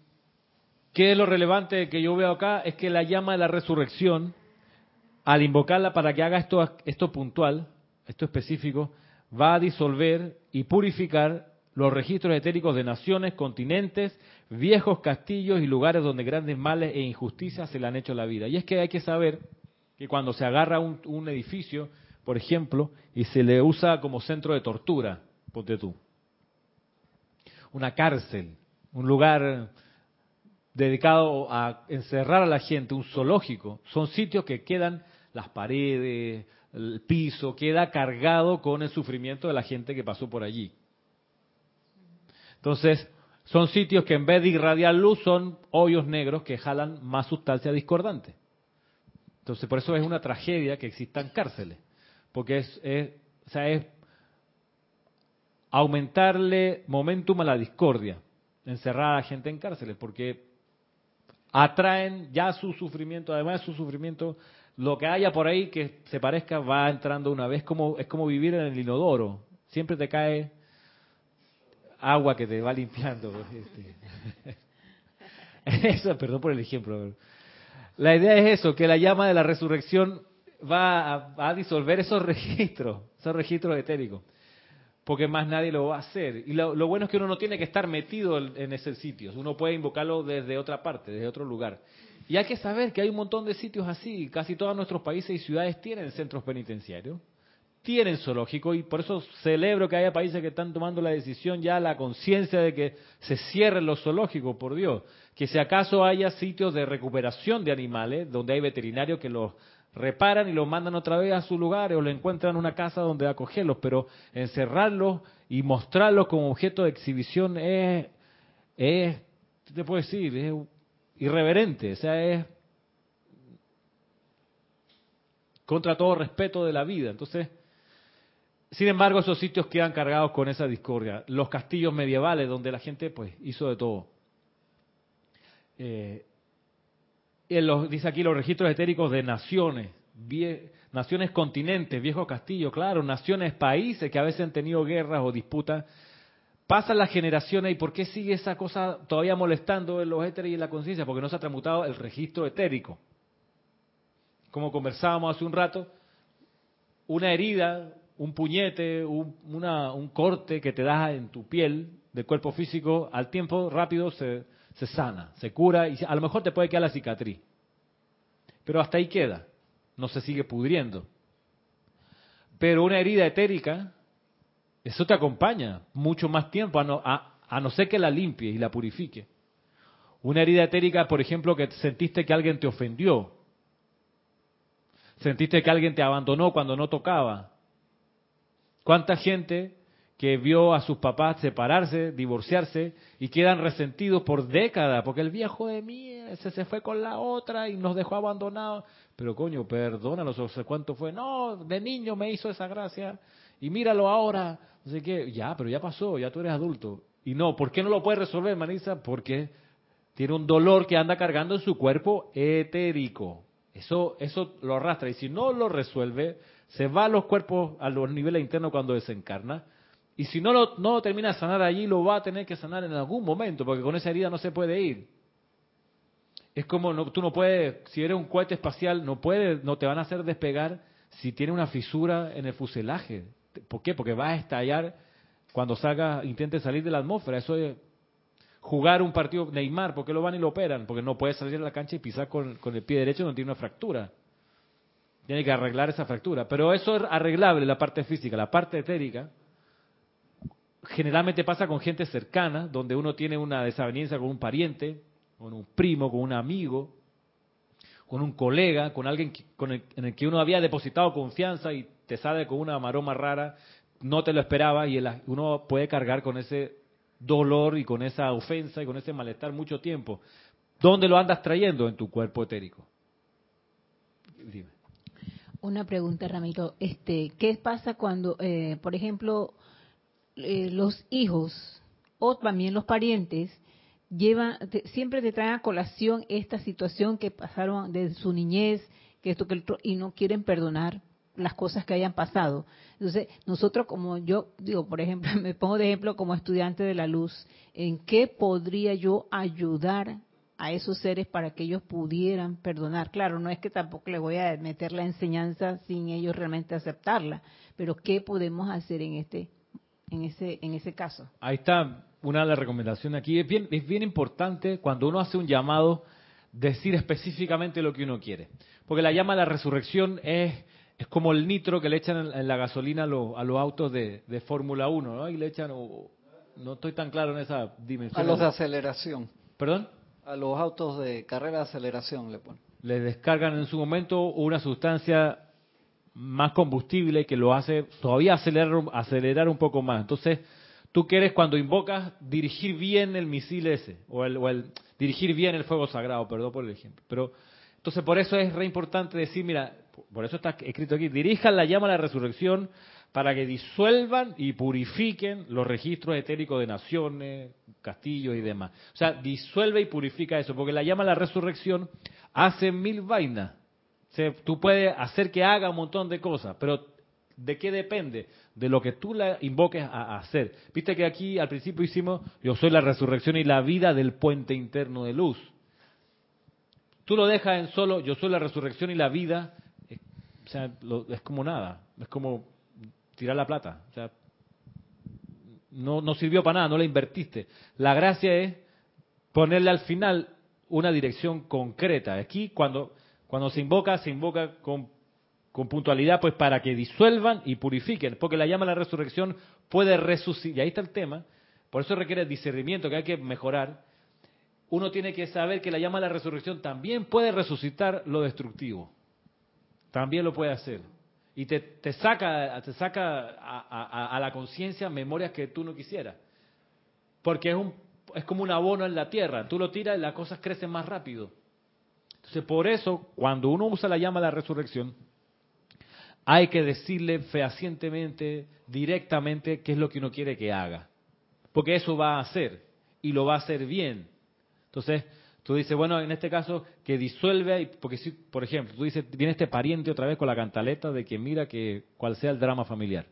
¿Qué es lo relevante que yo veo acá? Es que la llama de la resurrección al invocarla para que haga esto, esto puntual, esto específico, va a disolver y purificar los registros etéricos de naciones, continentes, viejos castillos y lugares donde grandes males e injusticias se le han hecho la vida. Y es que hay que saber que cuando se agarra un edificio, por ejemplo, y se le usa como centro de tortura, ponte tú, una cárcel, un lugar dedicado a encerrar a la gente, un zoológico, son sitios que quedan las paredes, el piso, queda cargado con el sufrimiento de la gente que pasó por allí. Entonces, son sitios que en vez de irradiar luz son hoyos negros que jalan más sustancia discordante. Entonces, por eso es una tragedia que existan cárceles, porque es, o sea, es aumentarle momentum a la discordia, encerrar a la gente en cárceles, porque atraen ya su sufrimiento, además de su sufrimiento, lo que haya por ahí que se parezca va entrando una vez, como, es como vivir en el inodoro, siempre te cae agua que te va limpiando. Este. Eso, perdón por el ejemplo. La idea es eso, que la llama de la resurrección va a, disolver esos registros, esos registros etéricos, porque más nadie lo va a hacer. Y lo, lo, bueno es que uno no tiene que estar metido en ese sitio, uno puede invocarlo desde otra parte, desde otro lugar. Y hay que saber que hay un montón de sitios así. Casi todos nuestros países y ciudades tienen centros penitenciarios, tienen zoológico y por eso celebro que haya países que están tomando la decisión ya, la conciencia de que se cierren los zoológicos, por Dios. Que si acaso haya sitios de recuperación de animales, donde hay veterinarios que los reparan y los mandan otra vez a su lugar o le encuentran una casa donde acogerlos, pero encerrarlos y mostrarlos como objeto de exhibición es, es ¿qué te puedo decir? Es irreverente, o sea, es contra todo respeto de la vida. Entonces, sin embargo, esos sitios quedan cargados con esa discordia. Los castillos medievales, donde la gente pues hizo de todo. Eh, los, dice aquí los registros etéricos de naciones, naciones continentes, viejos castillos, claro, naciones, países que a veces han tenido guerras o disputas Pasan las generaciones y ¿por qué sigue esa cosa todavía molestando en los éteres y en la conciencia? Porque no se ha transmutado el registro etérico. Como conversábamos hace un rato, una herida, un puñete, un, un corte que te das en tu piel del cuerpo físico, al tiempo rápido se, se sana, se cura y a lo mejor te puede quedar la cicatriz. Pero hasta ahí queda, no se sigue pudriendo. Pero una herida etérica eso te acompaña mucho más tiempo, a no, a, no ser que la limpie y la purifique. Una herida etérica, por ejemplo, que sentiste que alguien te ofendió. Sentiste que alguien te abandonó cuando no tocaba. ¿Cuánta gente que vio a sus papás separarse, divorciarse y quedan resentidos por décadas porque el viejo de mí ese se fue con la otra y nos dejó abandonados? Pero coño, perdónalo, no sé cuánto fue. No, de niño me hizo esa gracia y míralo ahora. Así que, ya, pero ya pasó, ya tú eres adulto. Y no, ¿por qué no lo puede resolver, Manisa? Porque tiene un dolor que anda cargando en su cuerpo etérico. Eso, eso lo arrastra. Y si no lo resuelve, se va a los cuerpos, a los niveles internos cuando desencarna. Y si no lo, no termina de sanar allí, lo va a tener que sanar en algún momento, porque con esa herida no se puede ir. Es como no, tú no puedes, si eres un cohete espacial, no puedes, no te van a hacer despegar si tiene una fisura en el fuselaje. ¿Por qué? Porque va a estallar cuando salga, intente salir de la atmósfera. Eso es jugar un partido Neymar, ¿por qué lo van y lo operan? Porque no puede salir a la cancha y pisar con, el pie derecho donde tiene una fractura. Tiene que arreglar esa fractura. Pero eso es arreglable, la parte física. La parte etérica, generalmente pasa con gente cercana, donde uno tiene una desaveniencia con un pariente, con un primo, con un amigo, con un colega, con alguien con en el que uno había depositado confianza y te sale con una maroma rara, no te lo esperaba y uno puede cargar con ese dolor y con esa ofensa y con ese malestar mucho tiempo. ¿Dónde lo andas trayendo? En tu cuerpo etérico. Dime. Una pregunta, Ramiro. Este, ¿Qué pasa cuando, eh, por ejemplo, eh, los hijos o también los parientes llevan, siempre te traen a colación esta situación que pasaron desde su niñez, que esto que y no quieren perdonar las cosas que hayan pasado. Entonces, nosotros como yo digo, por ejemplo, me pongo de ejemplo como estudiante de la luz, ¿en qué podría yo ayudar a esos seres para que ellos pudieran perdonar. Claro, no es que tampoco les voy a meter la enseñanza sin ellos realmente aceptarla, pero ¿qué podemos hacer en este en ese en ese caso? Ahí está una de las recomendaciones aquí. Es bien, es bien importante cuando uno hace un llamado decir específicamente lo que uno quiere. Porque la llama a la resurrección es, es como el nitro que le echan en, la gasolina a, a, los autos de, de Fórmula 1, ¿no? Y le echan, no estoy tan claro en esa dimensión. A los de aceleración. ¿Perdón? A los autos de carrera de aceleración le ponen. Le descargan en su momento una sustancia más combustible que lo hace todavía acelerar, acelerar un poco más. Entonces, tú quieres cuando invocas dirigir bien el misil ese, o el, o el dirigir bien el fuego sagrado, perdón por el ejemplo. Pero entonces por eso es re importante decir, mira, por eso está escrito aquí, dirijan la llama a la resurrección para que disuelvan y purifiquen los registros etéricos de naciones, castillos y demás. O sea, disuelve y purifica eso, porque la llama a la resurrección hace mil vainas. Tú puedes hacer que haga un montón de cosas, pero ¿de qué depende? De lo que tú la invoques a hacer. Viste que aquí al principio hicimos, yo soy la resurrección y la vida del puente interno de luz. Tú lo dejas en solo, yo soy la resurrección y la vida, o sea, es como nada, es como tirar la plata. O sea, no, no sirvió para nada, no la invertiste. La gracia es ponerle al final una dirección concreta. Aquí cuando, cuando se invoca, se invoca con, puntualidad, pues para que disuelvan y purifiquen, porque la llama a la resurrección puede resucitar, y ahí está el tema, por eso requiere discernimiento que hay que mejorar. Uno tiene que saber que la llama a la resurrección también puede resucitar lo destructivo. También lo puede hacer y te, saca, te saca a, la conciencia memorias que tú no quisieras. Porque es, un, es como un abono en la tierra. Tú lo tiras y las cosas crecen más rápido. Entonces, por eso, cuando uno usa la llama de la resurrección, hay que decirle fehacientemente, directamente, qué es lo que uno quiere que haga. Porque eso va a hacer. Y lo va a hacer bien. Entonces, Tú dices, bueno, en este caso, que disuelve, porque si, por ejemplo, tú dices, viene este pariente otra vez con la cantaleta de que mira que cuál sea el drama familiar.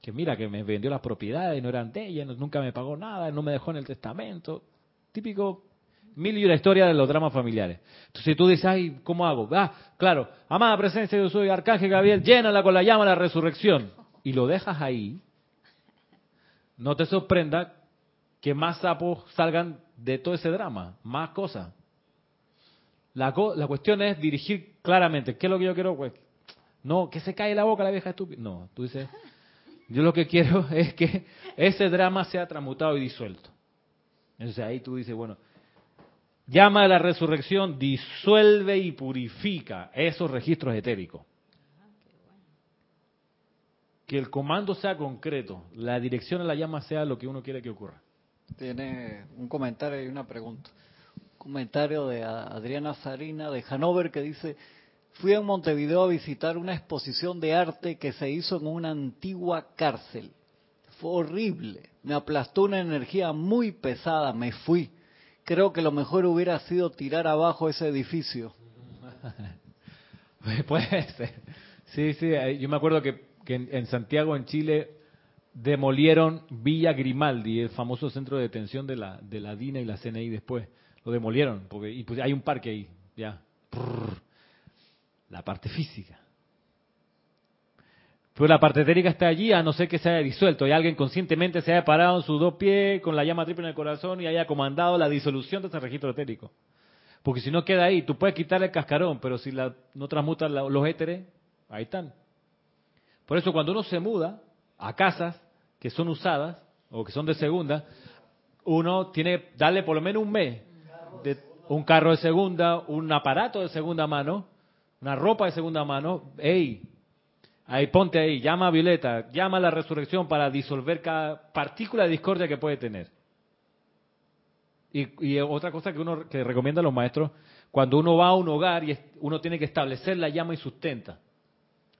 Que mira que me vendió las propiedades, no eran de ella, nunca me pagó nada, no me dejó en el testamento. Típico mil y una historia de los dramas familiares. Entonces tú dices, ay, ¿cómo hago? Ah, claro, amada presencia, yo soy Arcángel Gabriel, llénala con la llama de la resurrección. Y lo dejas ahí. No te sorprenda que más sapos salgan de todo ese drama, más cosas. La, cuestión es dirigir claramente, ¿qué es lo que yo quiero? Pues, no, que se cae la boca la vieja estúpida. No, tú dices, yo lo que quiero es que ese drama sea transmutado y disuelto. Entonces ahí tú dices, bueno, llama a la resurrección, disuelve y purifica esos registros etéricos. Que el comando sea concreto, la dirección a la llama sea lo que uno quiere que ocurra. Tiene un comentario y una pregunta. Un comentario de Adriana Sarina de Hanover que dice, fui a Montevideo a visitar una exposición de arte que se hizo en una antigua cárcel. Fue horrible, me aplastó una energía muy pesada, me fui. Creo que lo mejor hubiera sido tirar abajo ese edificio. Puede ser. Sí, sí, yo me acuerdo que, en Santiago, en Chile, demolieron Villa Grimaldi, el famoso centro de detención de la, de la DINA y la CNI después. Lo demolieron, porque y pues hay un parque ahí, ya. la parte física. Pero la parte etérica está allí, a no ser que se haya disuelto y alguien conscientemente se haya parado en sus dos pies con la llama triple en el corazón y haya comandado la disolución de ese registro etérico. Porque si no queda ahí, tú puedes quitar el cascarón, pero si la, no transmutan los éteres, ahí están. Por eso cuando uno se muda a casas, que son usadas o que son de segunda, uno tiene que darle por lo menos un mes de un carro de segunda, un aparato de segunda mano, una ropa de segunda mano, ey, ahí ponte ahí, llama a Violeta, llama a la resurrección para disolver cada partícula de discordia que puede tener. Y, otra cosa que uno que recomienda a los maestros, cuando uno va a un hogar y uno tiene que establecer la llama y sustenta.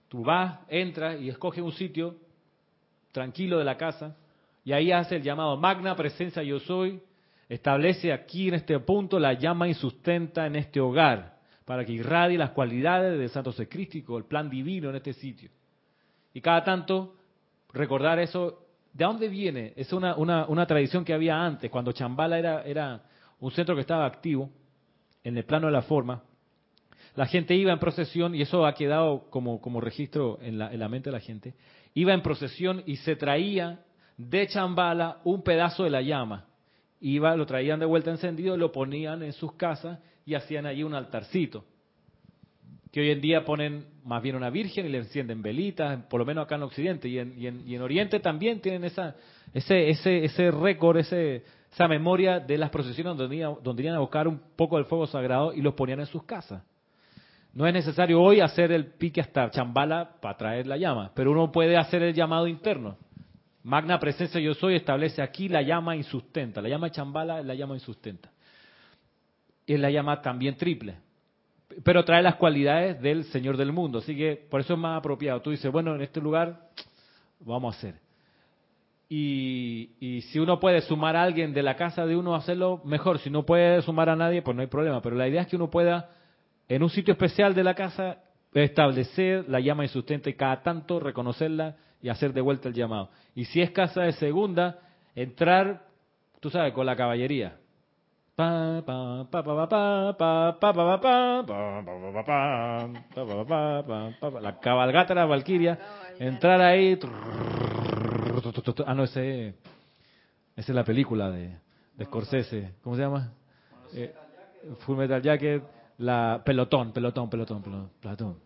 Tú vas, entras y escoges un sitio tranquilo de la casa, y ahí hace el llamado magna presencia yo soy, establece aquí en este punto la llama y sustenta en este hogar, para que irradie las cualidades del Santo Secrístico, el plan divino en este sitio. Y cada tanto recordar eso, ¿de dónde viene? Es una, una, una tradición que había antes, cuando Chambala era, era un centro que estaba activo, en el plano de la forma, la gente iba en procesión, y eso ha quedado como, como registro en la, en la mente de la gente, iba en procesión y se traía de chambala un pedazo de la llama. Iba, lo traían de vuelta encendido, lo ponían en sus casas y hacían allí un altarcito. Que hoy en día ponen más bien una virgen y le encienden velitas, por lo menos acá en Occidente. Y en, y en, y en Oriente también tienen esa, ese, ese, ese récord, ese, esa memoria de las procesiones donde donde iban a buscar un poco del fuego sagrado y los ponían en sus casas. No es necesario hoy hacer el pique hasta chambala para traer la llama, pero uno puede hacer el llamado interno. Magna presencia yo soy establece aquí la llama insustenta. La llama chambala es la llama insustenta. Es la llama también triple. Pero trae las cualidades del Señor del mundo. Así que por eso es más apropiado. Tú dices, bueno, en este lugar vamos a hacer. Y, y, si uno puede sumar a alguien de la casa de uno, hacerlo mejor. Si no puede sumar a nadie, pues no hay problema. Pero la idea es que uno pueda, en un sitio especial de la casa, establecer la llama insustente cada tanto reconocerla y hacer de vuelta el llamado. Y si es casa de segunda, entrar, tú sabes, con la caballería. La cabalgata de la Valquiria, entrar ahí. Ah, no, ese, esa es la película de, de Scorsese. ¿Cómo se llama? Eh, Full Metal Jacket, la pelotón, pelotón, pelotón, pelotón. pelotón.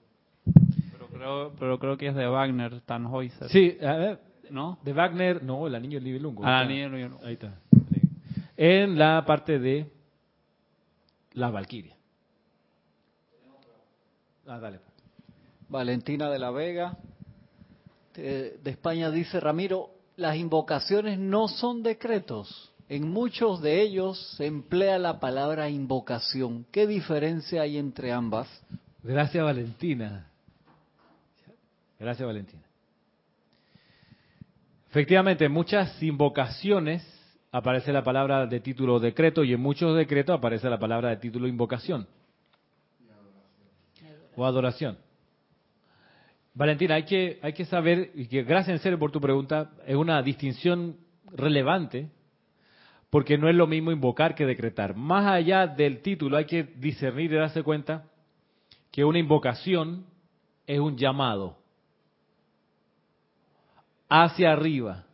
Pero creo, pero creo que es de Wagner, Tannhäuser. Sí, a ver, ¿No? de Wagner, no, el anillo del Nibelungo. Ah, Ahí ni está. el- Ahí está. En la parte de la Valquiria. Ah, dale. Valentina de la Vega, de, de España, dice Ramiro, las invocaciones no son decretos. En muchos de ellos se emplea la palabra invocación. ¿Qué diferencia hay entre ambas? Gracias, Valentina. Gracias, Valentina. Efectivamente, en muchas invocaciones aparece la palabra de título decreto y en muchos decretos aparece la palabra de título invocación. O adoración. Valentina, hay que, hay que saber, y que gracias en serio por tu pregunta, es una distinción relevante, porque no es lo mismo invocar que decretar. Más allá del título hay que discernir y darse cuenta que una invocación es un llamado hacia arriba.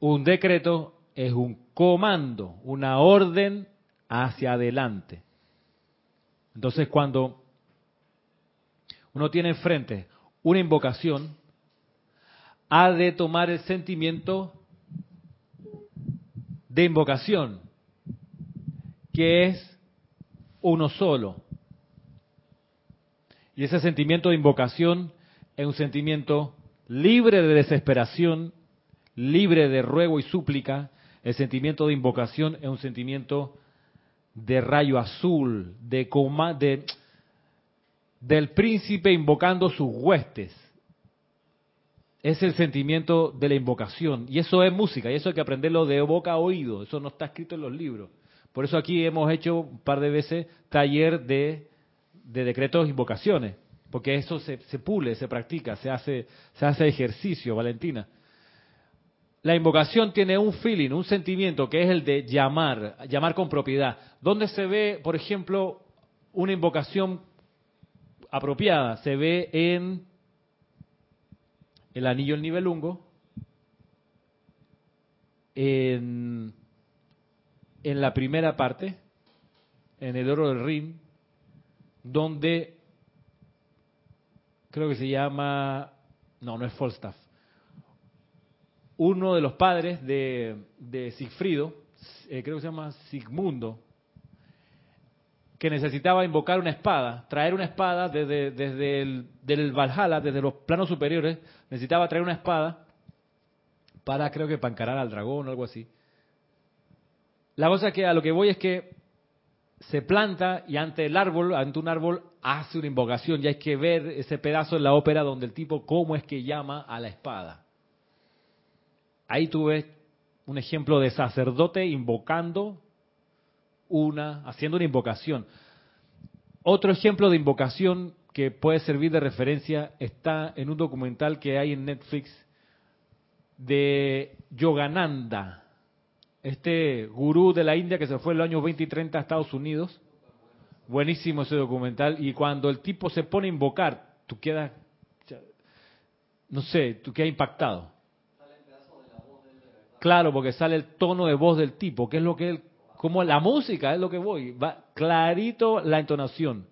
Un decreto es un comando, una orden hacia adelante. Entonces cuando uno tiene enfrente una invocación, ha de tomar el sentimiento de invocación, que es uno solo. Y ese sentimiento de invocación es un sentimiento libre de desesperación, libre de ruego y súplica. El sentimiento de invocación es un sentimiento de rayo azul, de, de del príncipe invocando sus huestes. Es el sentimiento de la invocación. Y eso es música, y eso hay que aprenderlo de boca a oído. Eso no está escrito en los libros. Por eso aquí hemos hecho un par de veces taller de, de decretos e invocaciones. Porque eso se, se pule, se practica, se hace, se hace ejercicio, Valentina. La invocación tiene un feeling, un sentimiento que es el de llamar, llamar con propiedad. ¿Dónde se ve, por ejemplo, una invocación apropiada? Se ve en el anillo del nivelungo, en, en la primera parte, en el oro del Rin, donde creo que se llama, no, no es Falstaff, uno de los padres de, Sigfrido, eh, creo que se llama Sigmundo, que necesitaba invocar una espada, traer una espada desde, el Valhalla, desde los planos superiores, necesitaba traer una espada para, creo que, para encarar al dragón o algo así. La cosa que a lo que voy es que se planta y ante el árbol, ante un árbol, hace una invocación. Y hay que ver ese pedazo en la ópera donde el tipo, cómo es que llama a la espada. Ahí tú ves un ejemplo de sacerdote invocando una, haciendo una invocación. Otro ejemplo de invocación que puede servir de referencia está en un documental que hay en Netflix de Yogananda. este gurú de la India que se fue en los años 20 y 30 a Estados Unidos. Buenísimo ese documental. Y cuando el tipo se pone a invocar, tú quedas, no sé, tú quedas impactado. Claro, porque sale el tono de voz del tipo, que es lo que él, como la música es lo que voy, va clarito la entonación.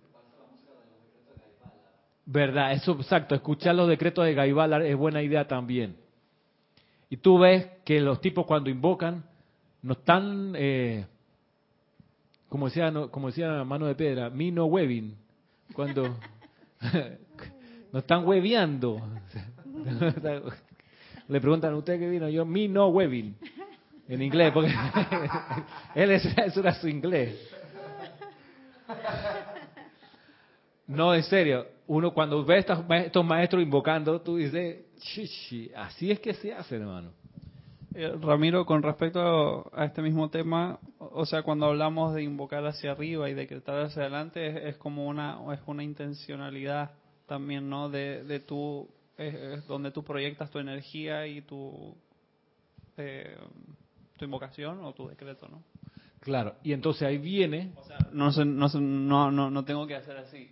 Verdad, eso exacto, escuchar los decretos de Gaibala es buena idea también. Y tú ves que los tipos cuando invocan no están, eh, como decía, no, como decía mano de piedra, mi no webin, cuando no están hueveando. Le preguntan a usted qué vino, yo mi no webin, en inglés, porque él eso era su inglés. No, en serio, uno cuando ve estos, estos maestros invocando, tú dices, así es que se hace, hermano. Eh, Ramiro, con respecto a este mismo tema, o sea, cuando hablamos de invocar hacia arriba y decretar hacia adelante, es, como una es una intencionalidad también, ¿no? De, de tu es, donde tú proyectas tu energía y tu eh, tu invocación o tu decreto, ¿no? Claro. Y entonces ahí viene. O sea, no, no, no, no tengo que hacer así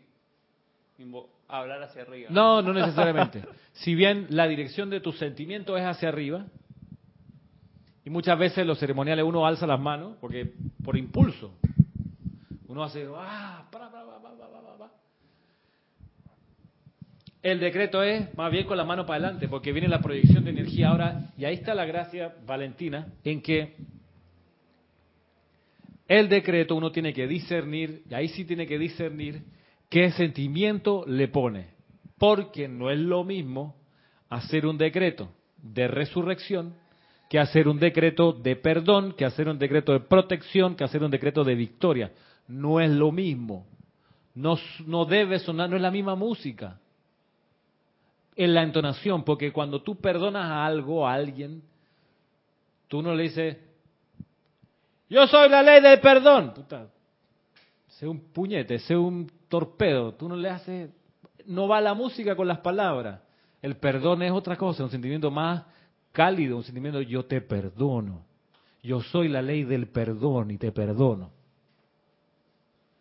hablar hacia arriba. No, no necesariamente. si bien la dirección de tu sentimiento es hacia arriba, y muchas veces los ceremoniales uno alza las manos, porque por impulso, uno hace, ah, El decreto es más bien con la mano para adelante, porque viene la proyección de energía ahora, y ahí está la gracia, Valentina, en que el decreto uno tiene que discernir, y ahí sí tiene que discernir qué sentimiento le pone. Porque no es lo mismo hacer un decreto de resurrección que hacer un decreto de perdón, que hacer un decreto de protección, que hacer un decreto de victoria. No es lo mismo. No, no debe sonar, no es la misma música. En la entonación, porque cuando tú perdonas a algo, a alguien, tú no le dices, yo soy la ley del perdón. Puta, sé un puñete, sé un torpedo, tú no le haces, no va la música con las palabras. El perdón es otra cosa, un sentimiento más cálido, un sentimiento yo te perdono. Yo soy la ley del perdón y te perdono.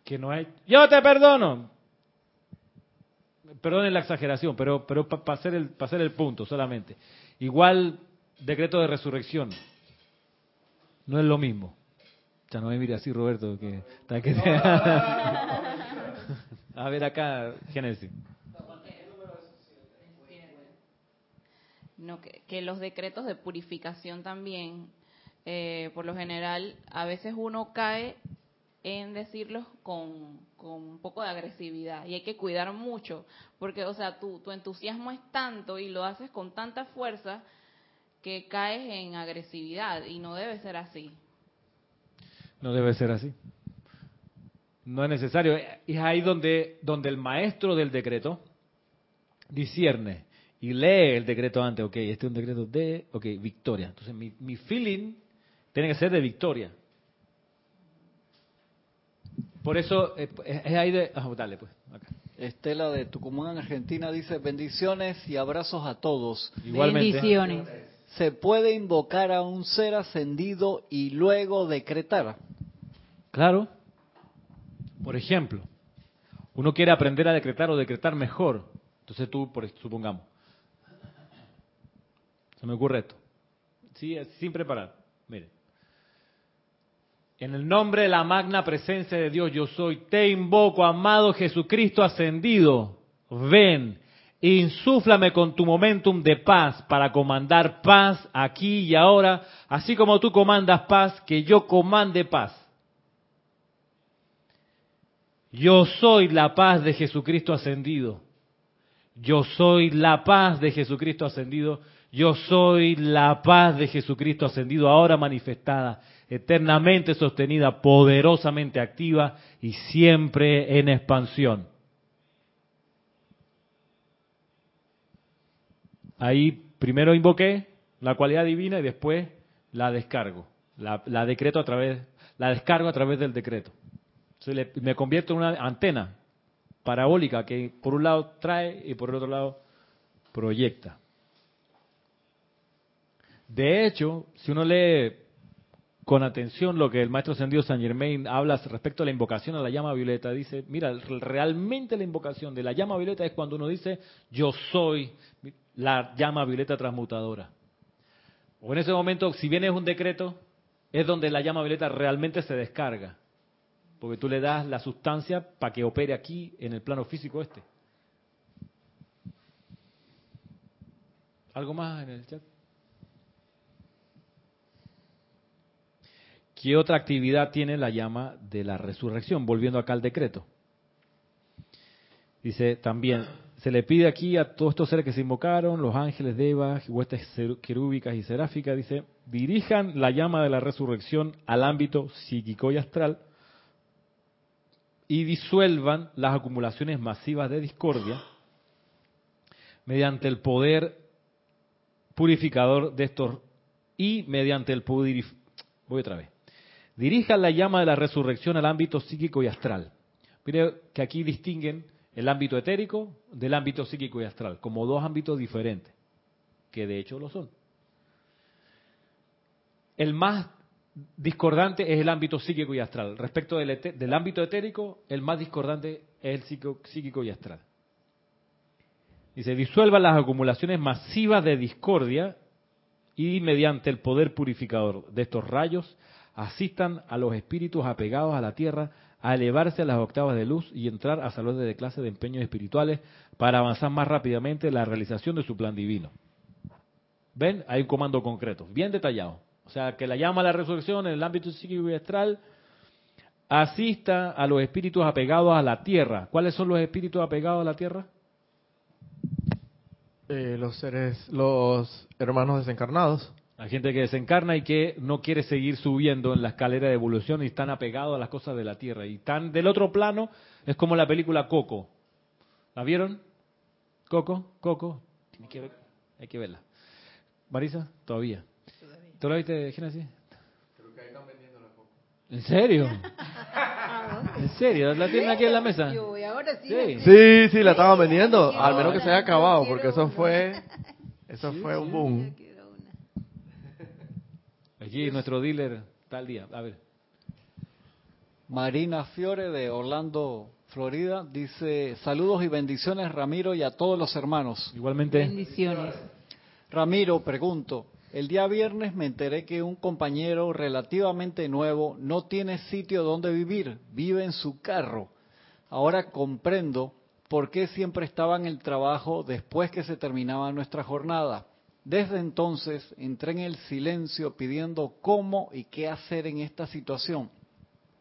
Que no hay, yo te perdono. Perdonen la exageración, pero pero para hacer el para hacer el punto solamente. Igual decreto de resurrección. No es lo mismo. Ya no me mire así, Roberto, que, que A ver acá, Génesis. No, que, los decretos de purificación también, eh, por lo general, a veces uno cae en decirlos con, con, un poco de agresividad y hay que cuidar mucho, porque, o sea, tu, tu entusiasmo es tanto y lo haces con tanta fuerza que caes en agresividad y no debe ser así. No debe ser así. No es necesario. Es ahí donde, donde el maestro del decreto discierne y lee el decreto antes. Ok, este es un decreto de, ok, victoria. Entonces mi, mi feeling tiene que ser de victoria. Por eso es, ahí de... Ah, dale, pues. Estela de Tucumán, Argentina, dice bendiciones y abrazos a todos. Igualmente. Bendiciones. ¿Se puede invocar a un ser ascendido y luego decretar? Claro. Por ejemplo, uno quiere aprender a decretar o decretar mejor. Entonces tú, por, supongamos, se me ocurre esto. Sí, sin preparar. En el nombre de la magna presencia de Dios yo soy, te invoco, amado Jesucristo ascendido. Ven, insúflame con tu momentum de paz para comandar paz aquí y ahora, así como tú comandas paz, que yo comande paz. Yo soy la paz de Jesucristo ascendido. Yo soy la paz de Jesucristo ascendido. Yo soy la paz de Jesucristo ascendido, ahora manifestada, eternamente sostenida, poderosamente activa y siempre en expansión. Ahí primero invoqué la cualidad divina y después la descargo, la, decreto a través, la descargo a través del decreto me convierto en una antena parabólica que por un lado trae y por el otro lado proyecta. De hecho, si uno lee con atención lo que el maestro ascendido San Germain habla respecto a la invocación a la llama violeta. Dice, mira, realmente la invocación de la llama violeta es cuando uno dice, yo soy la llama violeta transmutadora. O en ese momento, si viene un decreto, es donde la llama violeta realmente se descarga. Porque tú le das la sustancia para que opere aquí en el plano físico este. ¿Algo más en el chat? ¿Qué otra actividad tiene la llama de la resurrección? Volviendo acá al decreto. Dice también, se le pide aquí a todos estos seres que se invocaron, los ángeles, devas, huestes querúbicas y seráficas, dice, dirijan la llama de la resurrección al ámbito psíquico y astral y disuelvan las acumulaciones masivas de discordia mediante el poder purificador de estos y mediante el poder voy otra vez Dirijan la llama de la resurrección al ámbito psíquico y astral. Mire que aquí distinguen el ámbito etérico del ámbito psíquico y astral, como dos ámbitos diferentes, que de hecho lo son. El más discordante es el ámbito psíquico y astral. Respecto del, ámbito etérico, el más discordante es el psíquico, psíquico y astral. Se disuelvan las acumulaciones masivas de discordia y mediante el poder purificador de estos rayos asistan a los espíritus apegados a la tierra a elevarse a las octavas de luz y entrar a salones de clase de empeños espirituales para avanzar más rápidamente en la realización de su plan divino. ¿Ven? Hay un comando concreto, bien detallado. O sea, que la llama a la resurrección en el ámbito psíquico y astral asista a los espíritus apegados a la tierra. ¿Cuáles son los espíritus apegados a la tierra? Eh, los seres, los hermanos desencarnados. Hay gente que desencarna y que no quiere seguir subiendo en la escalera de evolución y están apegados a las cosas de la tierra. Y están del otro plano, es como la película Coco. ¿La vieron? Coco, Coco. que hay que verla. Marisa, todavía. ¿Tú la viste, Génesis? Creo que ahí están vendiendo la Coco. ¿En serio? ¿En serio? ¿La tienen aquí en la mesa? sí. Sí, sí, la estaban vendiendo. Al menos que se haya acabado, porque eso fue, eso fue un boom. Aquí nuestro dealer tal día. A ver. Marina Fiore de Orlando, Florida, dice saludos y bendiciones Ramiro y a todos los hermanos. Igualmente. Bendiciones. Ramiro, pregunto, el día viernes me enteré que un compañero relativamente nuevo no tiene sitio donde vivir, vive en su carro. Ahora comprendo por qué siempre estaba en el trabajo después que se terminaba nuestra jornada. Desde entonces entré en el silencio pidiendo cómo y qué hacer en esta situación.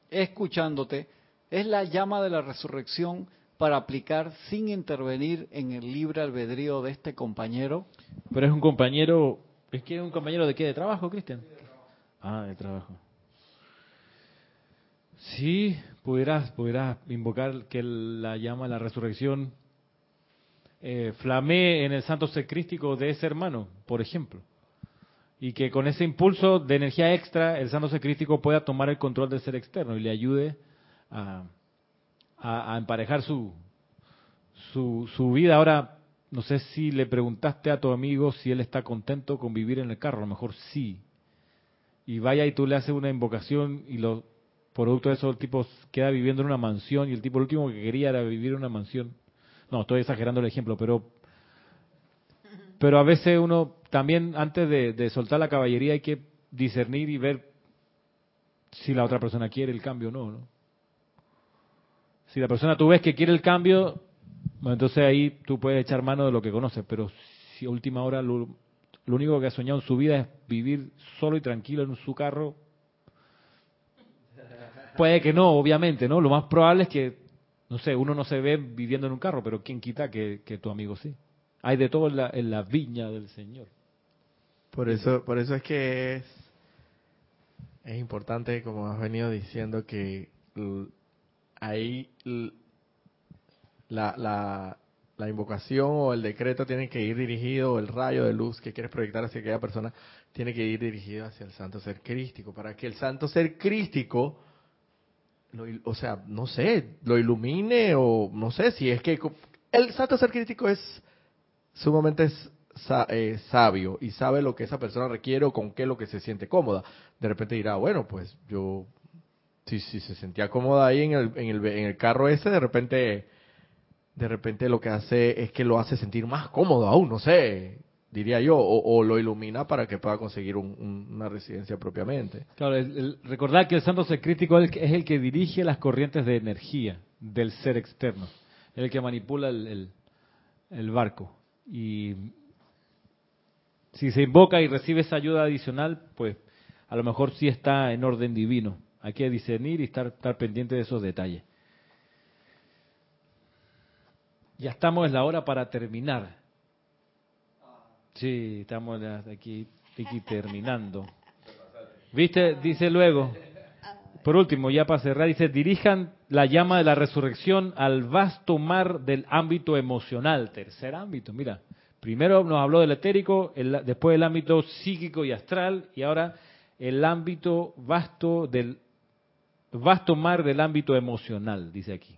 Escuchándote, es la llama de la resurrección para aplicar sin intervenir en el libre albedrío de este compañero. Pero es un compañero, ¿es que es un compañero de qué? ¿De trabajo, Cristian? Ah, de trabajo. Sí, pudieras, pudieras invocar que la llama de la resurrección eh, flamee en el santo ser crístico de ese hermano, por ejemplo. Y que con ese impulso de energía extra, el santo ser crístico pueda tomar el control del ser externo y le ayude a, emparejar su, su, vida. Ahora, no sé si le preguntaste a tu amigo si él está contento con vivir en el carro, a lo mejor sí. Y vaya y tú le haces una invocación y lo producto de eso el tipo queda viviendo en una mansión y el tipo lo último que quería era vivir en una mansión. No, estoy exagerando el ejemplo, pero pero a veces uno también antes de, soltar la caballería hay que discernir y ver si la otra persona quiere el cambio o no, no. Si la persona tú ves que quiere el cambio, entonces ahí tú puedes echar mano de lo que conoces, pero si a última hora lo, lo único que ha soñado en su vida es vivir solo y tranquilo en su carro, puede que no, obviamente, ¿no? Lo más probable es que no sé, uno no se ve viviendo en un carro, pero ¿quién quita que, tu amigo sí? Hay de todo en la, viña del Señor. Por eso, por eso es que es, es importante, como has venido diciendo, que ahí la, la, invocación o el decreto tiene que ir dirigido, o el rayo de luz que quieres proyectar hacia aquella persona, tiene que ir dirigido hacia el santo ser crístico, para que el santo ser crístico o sea, no sé, lo ilumine o no sé si es que el santo ser crítico es sumamente eh, sabio y sabe lo que esa persona requiere o con qué lo que se siente cómoda. De repente dirá, bueno, pues yo, si, si se sentía cómoda ahí en el, en, el, en el carro ese, de repente, de repente lo que hace es que lo hace sentir más cómodo aún, no sé, diría yo, o, o lo ilumina para que pueda conseguir un- un- una residencia propiamente. Claro, recordar que el santo ser crítico es el, que- es el que dirige las corrientes de energía del ser externo, el que manipula el barco. Y si se invoca y recibe esa ayuda adicional, pues a lo mejor sí está en orden divino. Hay que discernir y estar, estar pendiente de esos detalles. Ya estamos en la hora para terminar. Sí, estamos aquí, aquí terminando. ¿Viste? Dice luego, por último, ya para cerrar, dice, dirijan la llama de la resurrección al vasto mar del ámbito emocional. Tercer ámbito, mira. Primero nos habló del etérico, el- después el ámbito psíquico y astral, y ahora el ámbito vasto del vasto mar del ámbito emocional, dice aquí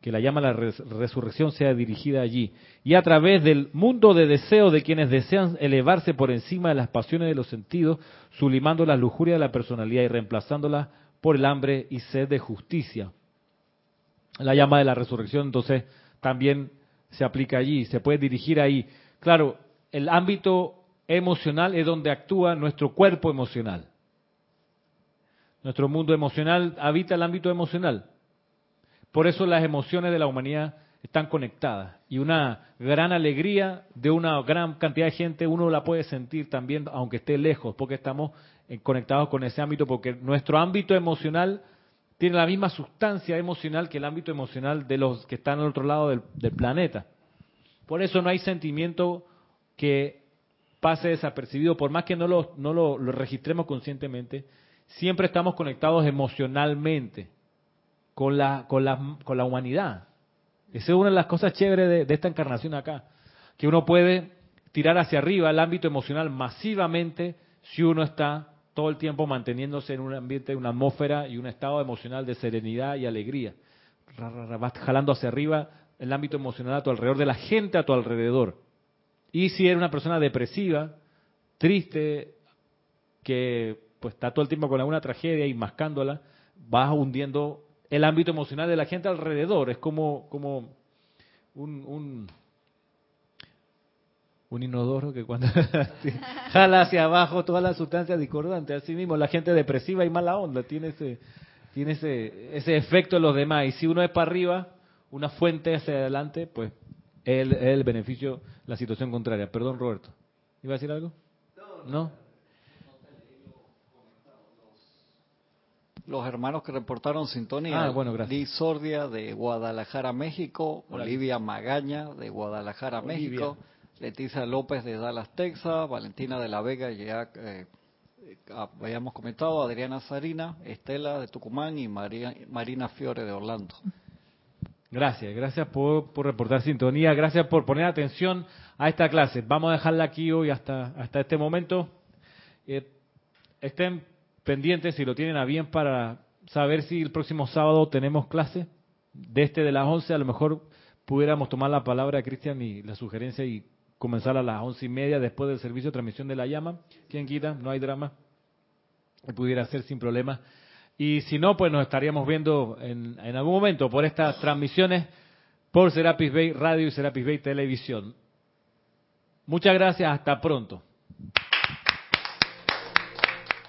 que la llama a la res- resurrección sea dirigida allí. Y a través del mundo de deseo de quienes desean elevarse por encima de las pasiones de los sentidos, sublimando la lujuria de la personalidad y reemplazándola por el hambre y sed de justicia. La llama de la resurrección entonces también se aplica allí, se puede dirigir ahí. Claro, el ámbito emocional es donde actúa nuestro cuerpo emocional. Nuestro mundo emocional habita el ámbito emocional. Por eso las emociones de la humanidad están conectadas. Y una gran alegría de una gran cantidad de gente uno la puede sentir también, aunque esté lejos, porque estamos eh, conectados con ese ámbito, porque nuestro ámbito emocional tiene la misma sustancia emocional que el ámbito emocional de los que están al otro lado del, planeta. Por eso no hay sentimiento que pase desapercibido, por más que no lo, no lo registremos conscientemente, siempre estamos conectados emocionalmente con la, con la, con la humanidad. Esa es una de las cosas chéveres de, de esta encarnación acá, que uno puede tirar hacia arriba el ámbito emocional masivamente si uno está todo el tiempo manteniéndose en un ambiente, una atmósfera y un estado emocional de serenidad y alegría. Vas jalando hacia arriba el ámbito emocional a tu alrededor, de la gente a tu alrededor. Y si eres una persona depresiva, triste, que pues está todo el tiempo con alguna tragedia y mascándola, vas hundiendo el ámbito emocional de la gente alrededor. Es como, como un, un, un inodoro que cuando jala hacia abajo todas las sustancias discordantes. Así mismo, la gente depresiva y mala onda tiene ese, tiene ese, ese efecto en los demás. Y si uno es para arriba, una fuente hacia adelante, pues es el, es el beneficio, la situación contraria. Perdón, Roberto. ¿Iba a decir algo? ¿No? Los hermanos que reportaron sintonía. Ah, bueno, gracias. Liz Sordia de Guadalajara, México. Hola, Olivia Magaña de Guadalajara, Olivia. México. Leticia López de Dallas, Texas. Valentina de la Vega, ya eh, eh, habíamos comentado. Adriana Sarina. Estela de Tucumán y María, Marina Fiore de Orlando. Gracias, gracias por, por reportar sintonía, gracias por poner atención a esta clase. Vamos a dejarla aquí hoy hasta, hasta este momento. Eh, estén pendientes si lo tienen a bien para saber si el próximo sábado tenemos clase. De este de las 11 a lo mejor pudiéramos tomar la palabra Cristian y la sugerencia y comenzar a las once y media después del servicio de transmisión de la llama. ¿Quién quita? No hay drama. Pudiera ser sin problema. Y si no, pues nos estaríamos viendo en, en algún momento por estas transmisiones por Serapis Bay Radio y Serapis Bay Televisión. Muchas gracias, hasta pronto.